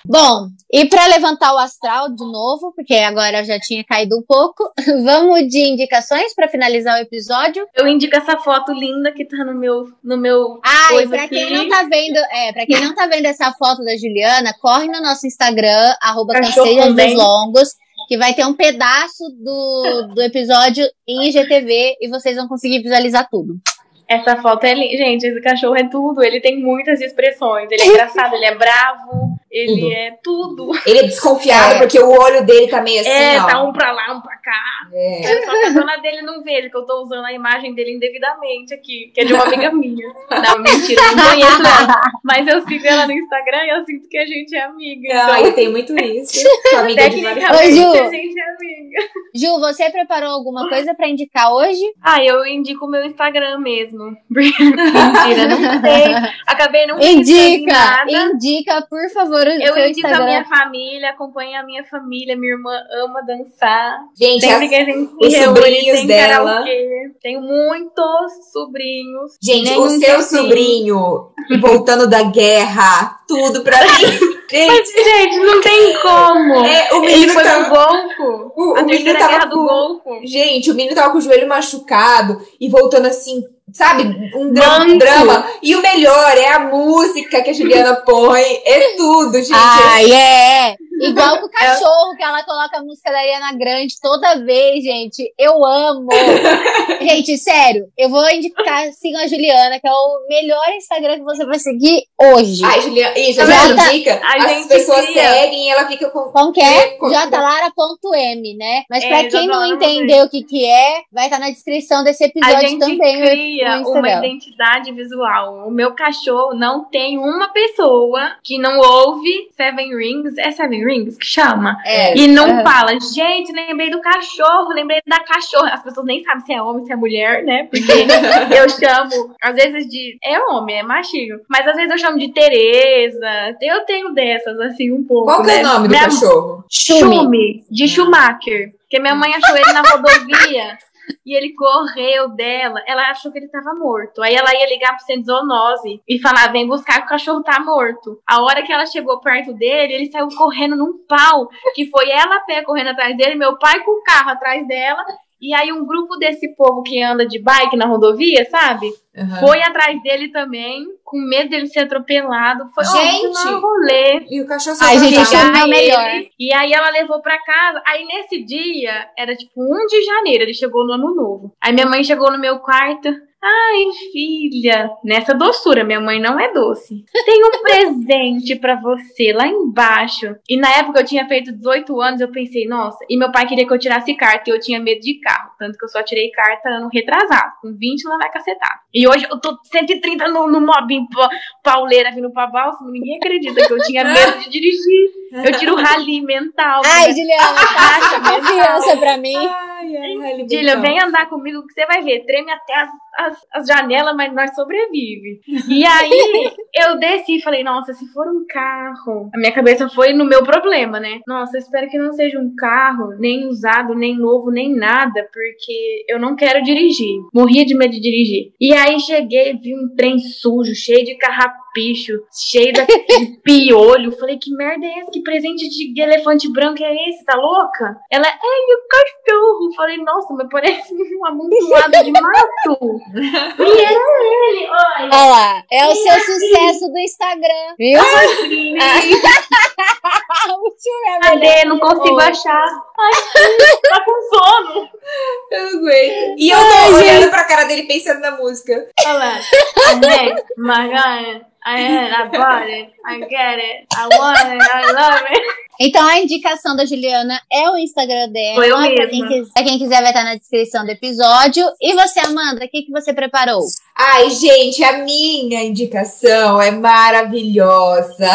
Bom, e para levantar o astral de novo, porque agora já tinha caído um pouco, vamos de indicações para finalizar o episódio. Eu indico essa foto linda que tá no meu no meu Ah, e para quem não tá vendo, é, para quem não tá vendo essa foto da Juliana, corre no nosso Instagram @canseias longos que vai ter um pedaço do, do episódio em IGTV e vocês vão conseguir visualizar tudo. Essa foto é linda. Gente, esse cachorro é tudo. Ele tem muitas expressões. Ele é engraçado, ele é bravo, ele tudo. é tudo. Ele é desconfiado é. porque o olho dele tá meio assim. É, ó. tá um pra lá, um pra cá. É. Só que a dona dele não vê, que eu tô usando a imagem dele indevidamente aqui, que é de uma amiga minha. Não, mentira, não conheço ela. Mas eu sigo ela no Instagram e eu sinto que a gente é amiga. Não, então... tem muito isso. Sua amiga de várias Oi, Ju. a gente é amiga. Ju, você preparou alguma coisa pra indicar hoje? Ah, eu indico o meu Instagram mesmo. Mentira, não sei. Acabei não Indica, nada. indica, por favor, Eu indico Instagram. a minha família, acompanho a minha família, minha irmã ama dançar. Gente, Sempre as, que a gente os reúne, sobrinhos tem dela. Karaokê. Tenho muitos sobrinhos. Gente, o seu sobrinho, voltando da guerra, tudo pra mim. Gente, Mas, gente, não tem como. É, o menino Ele foi tava... Golfo. O, a o menino tava guerra com... do Golfo. Gente, o menino tava com o joelho machucado e voltando assim sabe, um drama, drama. E o melhor é a música que a Juliana põe, é tudo, gente. Ah, é, é. Igual com o cachorro, que ela coloca a música da Ariana Grande toda vez, gente. Eu amo. gente, sério, eu vou indicar, sigam a Juliana, que é o melhor Instagram que você vai seguir hoje. Ai, Juliana, isso, a gente indica. As pessoas cria. seguem e ela fica com. Como que é? jtalara.m, né? Mas é, pra quem não entendeu o que que é, vai estar tá na descrição desse episódio também. Cria uma identidade visual. O meu cachorro não tem uma pessoa que não ouve Seven Rings. É Seven Rings que chama? É. E não fala, gente, lembrei do cachorro, lembrei da cachorra. As pessoas nem sabem se é homem, se é mulher, né? Porque eu chamo, às vezes, de. É homem, é machinho. Mas às vezes eu chamo de Tereza. Eu tenho dessas, assim, um pouco. Qual né? é o nome minha... do cachorro? Chume, de Schumacher. Porque minha mãe achou ele na rodovia e ele correu dela. Ela achou que ele estava morto. Aí ela ia ligar pro centro zoonose e falar: vem buscar que o cachorro tá morto. A hora que ela chegou perto dele, ele saiu correndo num pau. Que foi ela a pé correndo atrás dele, meu pai com o carro atrás dela. E aí um grupo desse povo que anda de bike na rodovia, sabe? Uhum. Foi atrás dele também, com medo dele ser atropelado. Foi gente, um rolê. E o cachorro Ai, gente, é melhor. E aí ela levou pra casa. Aí nesse dia, era tipo 1 de janeiro, ele chegou no ano novo. Aí minha mãe chegou no meu quarto. Ai, filha, nessa doçura, minha mãe não é doce. Tem um presente para você lá embaixo. E na época eu tinha feito 18 anos, eu pensei, nossa, e meu pai queria que eu tirasse carta e eu tinha medo de carro. Tanto que eu só tirei carta ano retrasado. Com 20 lá vai cacetar. E hoje eu tô 130 no, no mob pauleira vindo pra balsa. Ninguém acredita que eu tinha medo de dirigir. Eu tiro rally mental. Ai, Juliana, passa confiança pra mim. Ai, ai, Julia, vem andar comigo que você vai ver. Treme até as, as, as janelas, mas nós sobrevive. E aí eu desci e falei, nossa, se for um carro. A minha cabeça foi no meu problema, né? Nossa, eu espero que não seja um carro, nem usado, nem novo, nem nada, porque eu não quero dirigir. Morria de medo de dirigir. E aí cheguei, vi um trem sujo, cheio de carrapicho, cheio de piolho. Falei, que merda é essa? Que presente de elefante branco é esse? Tá louca? Ela, é o cachorro. Falei, nossa, mas parece um amontoado de mato. e era ele, olha. Olha lá, é o seu sucesso do Instagram, viu? Cadê? Não consigo achar. Ai, tá com sono. Eu não aguento. E eu tô Ai, olhando gente. pra cara dele pensando na música. Olha lá. Né? Magana. I, I bought it. I get it. I want it. I love it. Então a indicação da Juliana é o Instagram dela. Foi eu pra, quem quiser, pra quem quiser vai estar na descrição do episódio. E você, Amanda, o que, que você preparou? Ai, gente, a minha indicação é maravilhosa.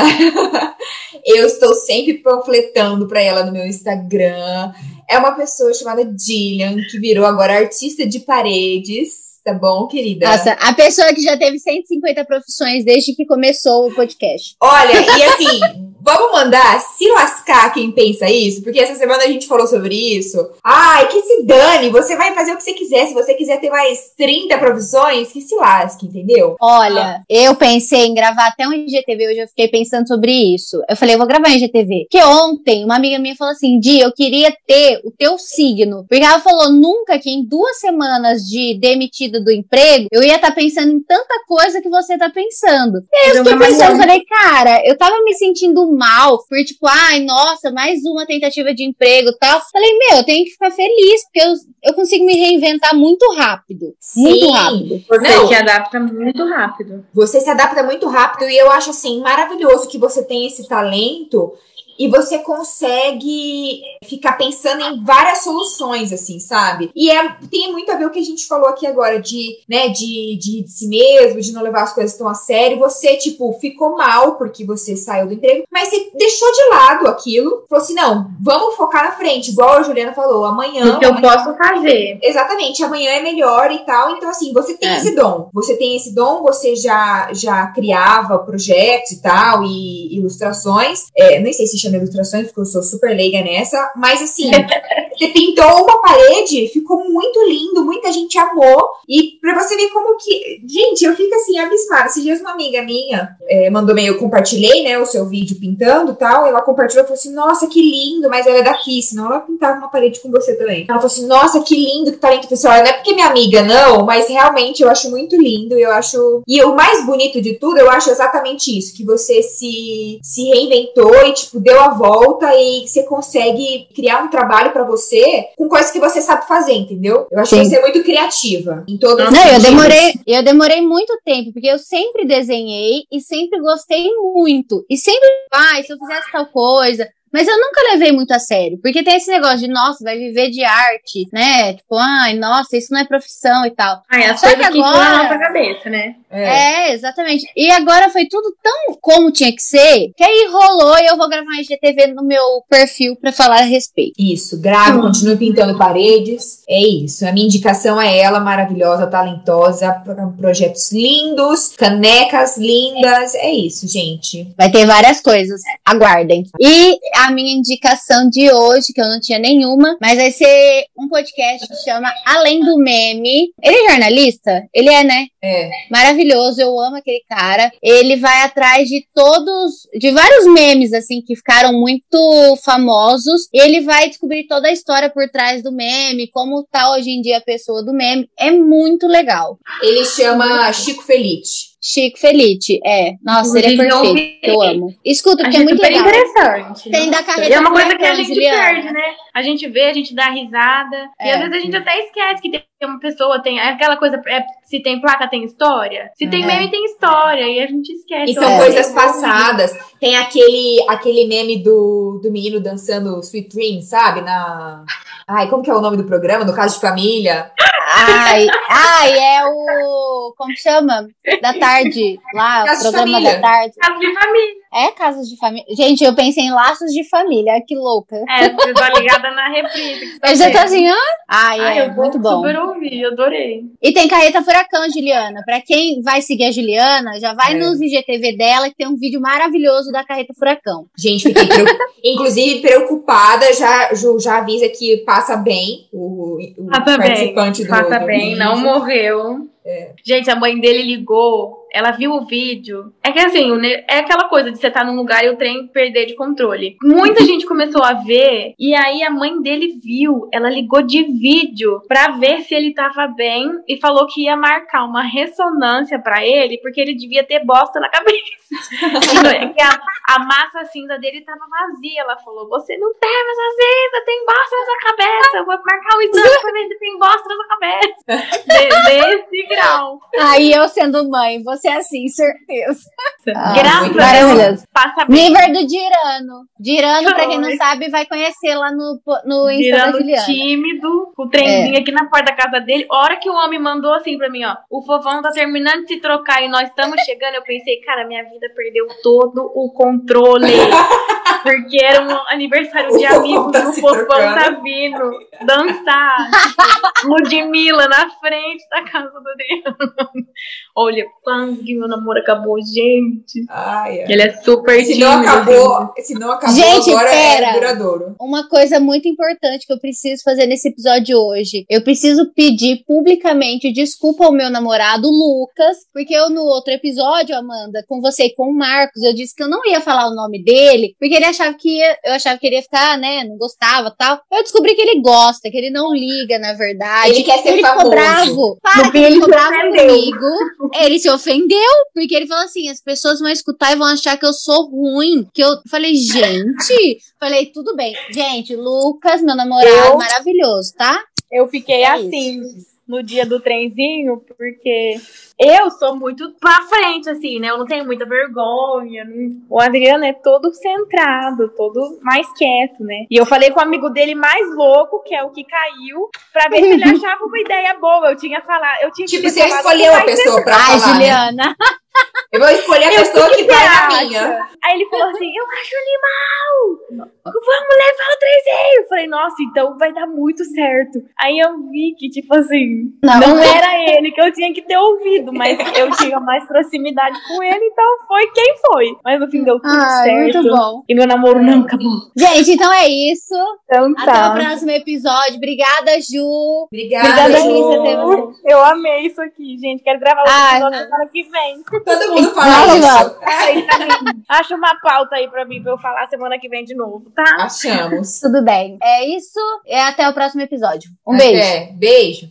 Eu estou sempre panfletando pra ela no meu Instagram. É uma pessoa chamada Jillian, que virou agora artista de paredes. Tá bom, querida? Nossa, a pessoa que já teve 150 profissões desde que começou o podcast. Olha, e assim, vamos mandar se lascar quem pensa isso, porque essa semana a gente falou sobre isso. Ai, que se dane, você vai fazer o que você quiser. Se você quiser ter mais 30 profissões, que se lasque, entendeu? Olha, eu pensei em gravar até um IGTV, hoje eu fiquei pensando sobre isso. Eu falei, eu vou gravar um IGTV. Porque ontem uma amiga minha falou assim, Di, eu queria ter o teu signo. Porque ela falou nunca que em duas semanas de demitida do emprego, eu ia estar pensando em tanta coisa que você tá pensando. E aí eu fiquei pensando, falei, cara, eu tava me sentindo mal por tipo, ai, nossa, mais uma tentativa de emprego e tal. Falei, meu, eu tenho que ficar feliz, porque eu, eu consigo me reinventar muito rápido. Muito Sim. rápido. Você Não. que adapta muito rápido. Você se adapta muito rápido e eu acho assim maravilhoso que você tem esse talento e você consegue ficar pensando em várias soluções, assim, sabe? E é, tem muito a ver o que a gente falou aqui agora, de, né, de, de, de si mesmo, de não levar as coisas tão a sério. Você, tipo, ficou mal porque você saiu do emprego, mas você deixou de lado aquilo, falou assim: não, vamos focar na frente, igual a Juliana falou, amanhã. O que eu amanhã posso fazer. Exatamente, amanhã é melhor e tal. Então, assim, você tem É. esse dom. Você tem esse dom, você já, já criava projetos e tal, e ilustrações. É, nem sei se chama ilustrações, porque eu sou super leiga nessa. Mas, assim, você pintou uma parede, ficou muito lindo, muita gente amou. E pra você ver como que. Gente, eu fico assim, abismada. Esses dias uma amiga minha é, mandou meio, eu compartilhei, né, o seu vídeo pintando e tal. Ela compartilhou e falou assim: Nossa, que lindo, mas ela é daqui, senão ela pintava uma parede com você também. Ela falou assim: Nossa, que lindo, que talento pessoal. Não é porque minha amiga não, mas realmente eu acho muito lindo. Eu acho. E o mais bonito de tudo, eu acho exatamente isso: que você se, se reinventou e, tipo, deu a volta e você consegue criar um trabalho pra você com coisas que você sabe fazer, entendeu? Eu acho Sim. você muito criativa em todos os Não, eu demorei, eu demorei muito tempo, porque eu sempre desenhei e sempre gostei muito. E sempre, ai, se eu fizesse tal coisa. Mas eu nunca levei muito a sério, porque tem esse negócio de, nossa, vai viver de arte, né? Tipo, ai, nossa, isso não é profissão e tal. Ai, as Só que que agora- na nossa cabeça, né? É. É, exatamente. E agora foi tudo tão como tinha que ser, que aí rolou e eu vou gravar um IGTV no meu perfil pra falar a respeito. Isso, grave, Hum. continue pintando paredes. É isso. A minha indicação é ela, maravilhosa, talentosa, pro- projetos lindos, canecas lindas. É isso, gente. Vai ter várias coisas, aguardem. E a minha indicação de hoje, que eu não tinha nenhuma, mas vai ser um podcast que chama Além do Meme. Ele é jornalista? Ele é, né? É. Maravilhoso, eu amo aquele cara. Ele vai atrás de todos, de vários memes, assim, que ficaram muito famosos. Ele vai descobrir toda a história por trás do meme, como tá hoje em dia a pessoa do meme. É muito legal. Ele chama Chico Felite. Chico Felite, é. Nossa, ele é perfeito, eu amo. Escuta, porque é muito legal. interessante. Tem da E é uma coisa que a gente Juliana. perde, né? A gente vê, a gente dá risada. E É. às vezes a gente até esquece que tem uma pessoa, tem é aquela coisa, é, se tem placa, tem história. Se tem É. meme, tem história. E a gente esquece. E são É. coisas passadas. Tem aquele, aquele meme do, do menino dançando Sweet Dream, sabe? Na. Ai, como que é o nome do programa? No caso de família. Ai, ai, é o. Como chama? Da tarde. Lá, Casa de o programa Família. da tarde. Casa de família. É Casas de Família. Gente, eu pensei em Laços de Família. Que louca. É, você tá ligada na reprise. tá Eu já tô assim, hã? Ai, Ai, é, eu vou muito bom. super ouvir, adorei. E tem Carreta Furacão, Juliana. Pra quem vai seguir a Juliana, já vai É. nos IGTV dela, que tem um vídeo maravilhoso da Carreta Furacão. Gente, fiquei inclusive preocupada. Já, Ju, já avisa que passa bem o, o Passa bem, participante do. Passa do bem, vídeo. não morreu. É. Gente, a mãe dele ligou, ela viu o vídeo. É que assim, o é aquela coisa de você estar num lugar e o trem perder de controle. Muita gente começou a ver, e aí a mãe dele viu. Ela ligou de vídeo pra ver se ele tava bem e falou que ia marcar uma ressonância pra ele, porque ele devia ter bosta na cabeça. E não- é a, a massa cinza dele tava vazia. Ela falou: Você não tem massa cinza, tem bosta na sua cabeça. Eu vou marcar um exame pra ver se tem bosta na sua cabeça. De- desse grau. Aí eu sendo mãe, você é assim, certeza. Ah, Graças a. Nível do Dirano. Dirano, pra quem não sabe, vai conhecer lá no, no Insta da Virando Juliana. tímido, com o trenzinho aqui na porta da casa dele. A hora que o homem mandou assim pra mim, ó, o fofão tá terminando de se trocar e nós estamos chegando, eu pensei, cara, minha vida perdeu todo o controle. Porque era um aniversário de amigos tá o fofão trocando. tá vindo dançar. tipo, Ludmilla na frente da casa do Adriano. Olha, quando que meu namoro acabou, gente. Ai, ai. Ele é super Se tímido. não acabou, se não acabou Gente, agora pera. é duradouro. Uma coisa muito importante que eu preciso fazer nesse episódio hoje. Eu preciso pedir publicamente desculpa ao meu namorado, Lucas, porque eu no outro episódio, Amanda, com você e com o Marcos, eu disse que eu não ia falar o nome dele, porque ele achava que ia, eu achava que ele ia ficar, né, não gostava tal. Eu descobri que ele gosta, que ele não liga, na verdade. Ele quer ser ele famoso. ficou bravo. Para, No que fim, ele ele ficou ofendeu. comigo. Ele se ofendeu, porque ele falou assim: as pessoas vão escutar e vão achar que eu sou ruim. Que eu falei, gente. Falei, tudo bem. Gente, Lucas, meu namorado, Eu- maravilhoso, tá? Eu fiquei É assim no dia do trenzinho, porque Eu sou muito pra frente, assim, né? Eu não tenho muita vergonha. não- o Adriano é todo centrado, todo mais quieto, né? E eu falei com o amigo dele mais louco, que é o que caiu, pra ver se ele achava uma ideia boa. Eu tinha falado, eu tinha que Tipo, você escolheu a "Vai ser pessoa pra Ai, falar. né? Juliana. Eu vou escolher a Eu pessoa que que vai na minha. Aí ele falou assim: Eu acho animal! Vamos levar o trenzinho! Eu falei, nossa, então vai dar muito certo. Aí eu vi que, tipo assim, Não. não, era ele que eu tinha que ter ouvido, mas eu tinha mais proximidade com ele, então foi quem foi. Mas no fim deu tudo Ai, certo. muito bom. E meu namoro não acabou. Gente, então é isso. Então Até tá. o próximo episódio. Obrada, Ju. Obrigada, Obrigada, Ju. Eu amei isso aqui, gente. Quero gravar o Ai, episódio semana que vem. Todo mundo fala isso. Mim. Acha uma pauta aí pra mim, pra eu falar semana que vem de novo, tá? Achamos. Tudo bem. É isso. E até o próximo episódio. Um beijo. Até. Beijo.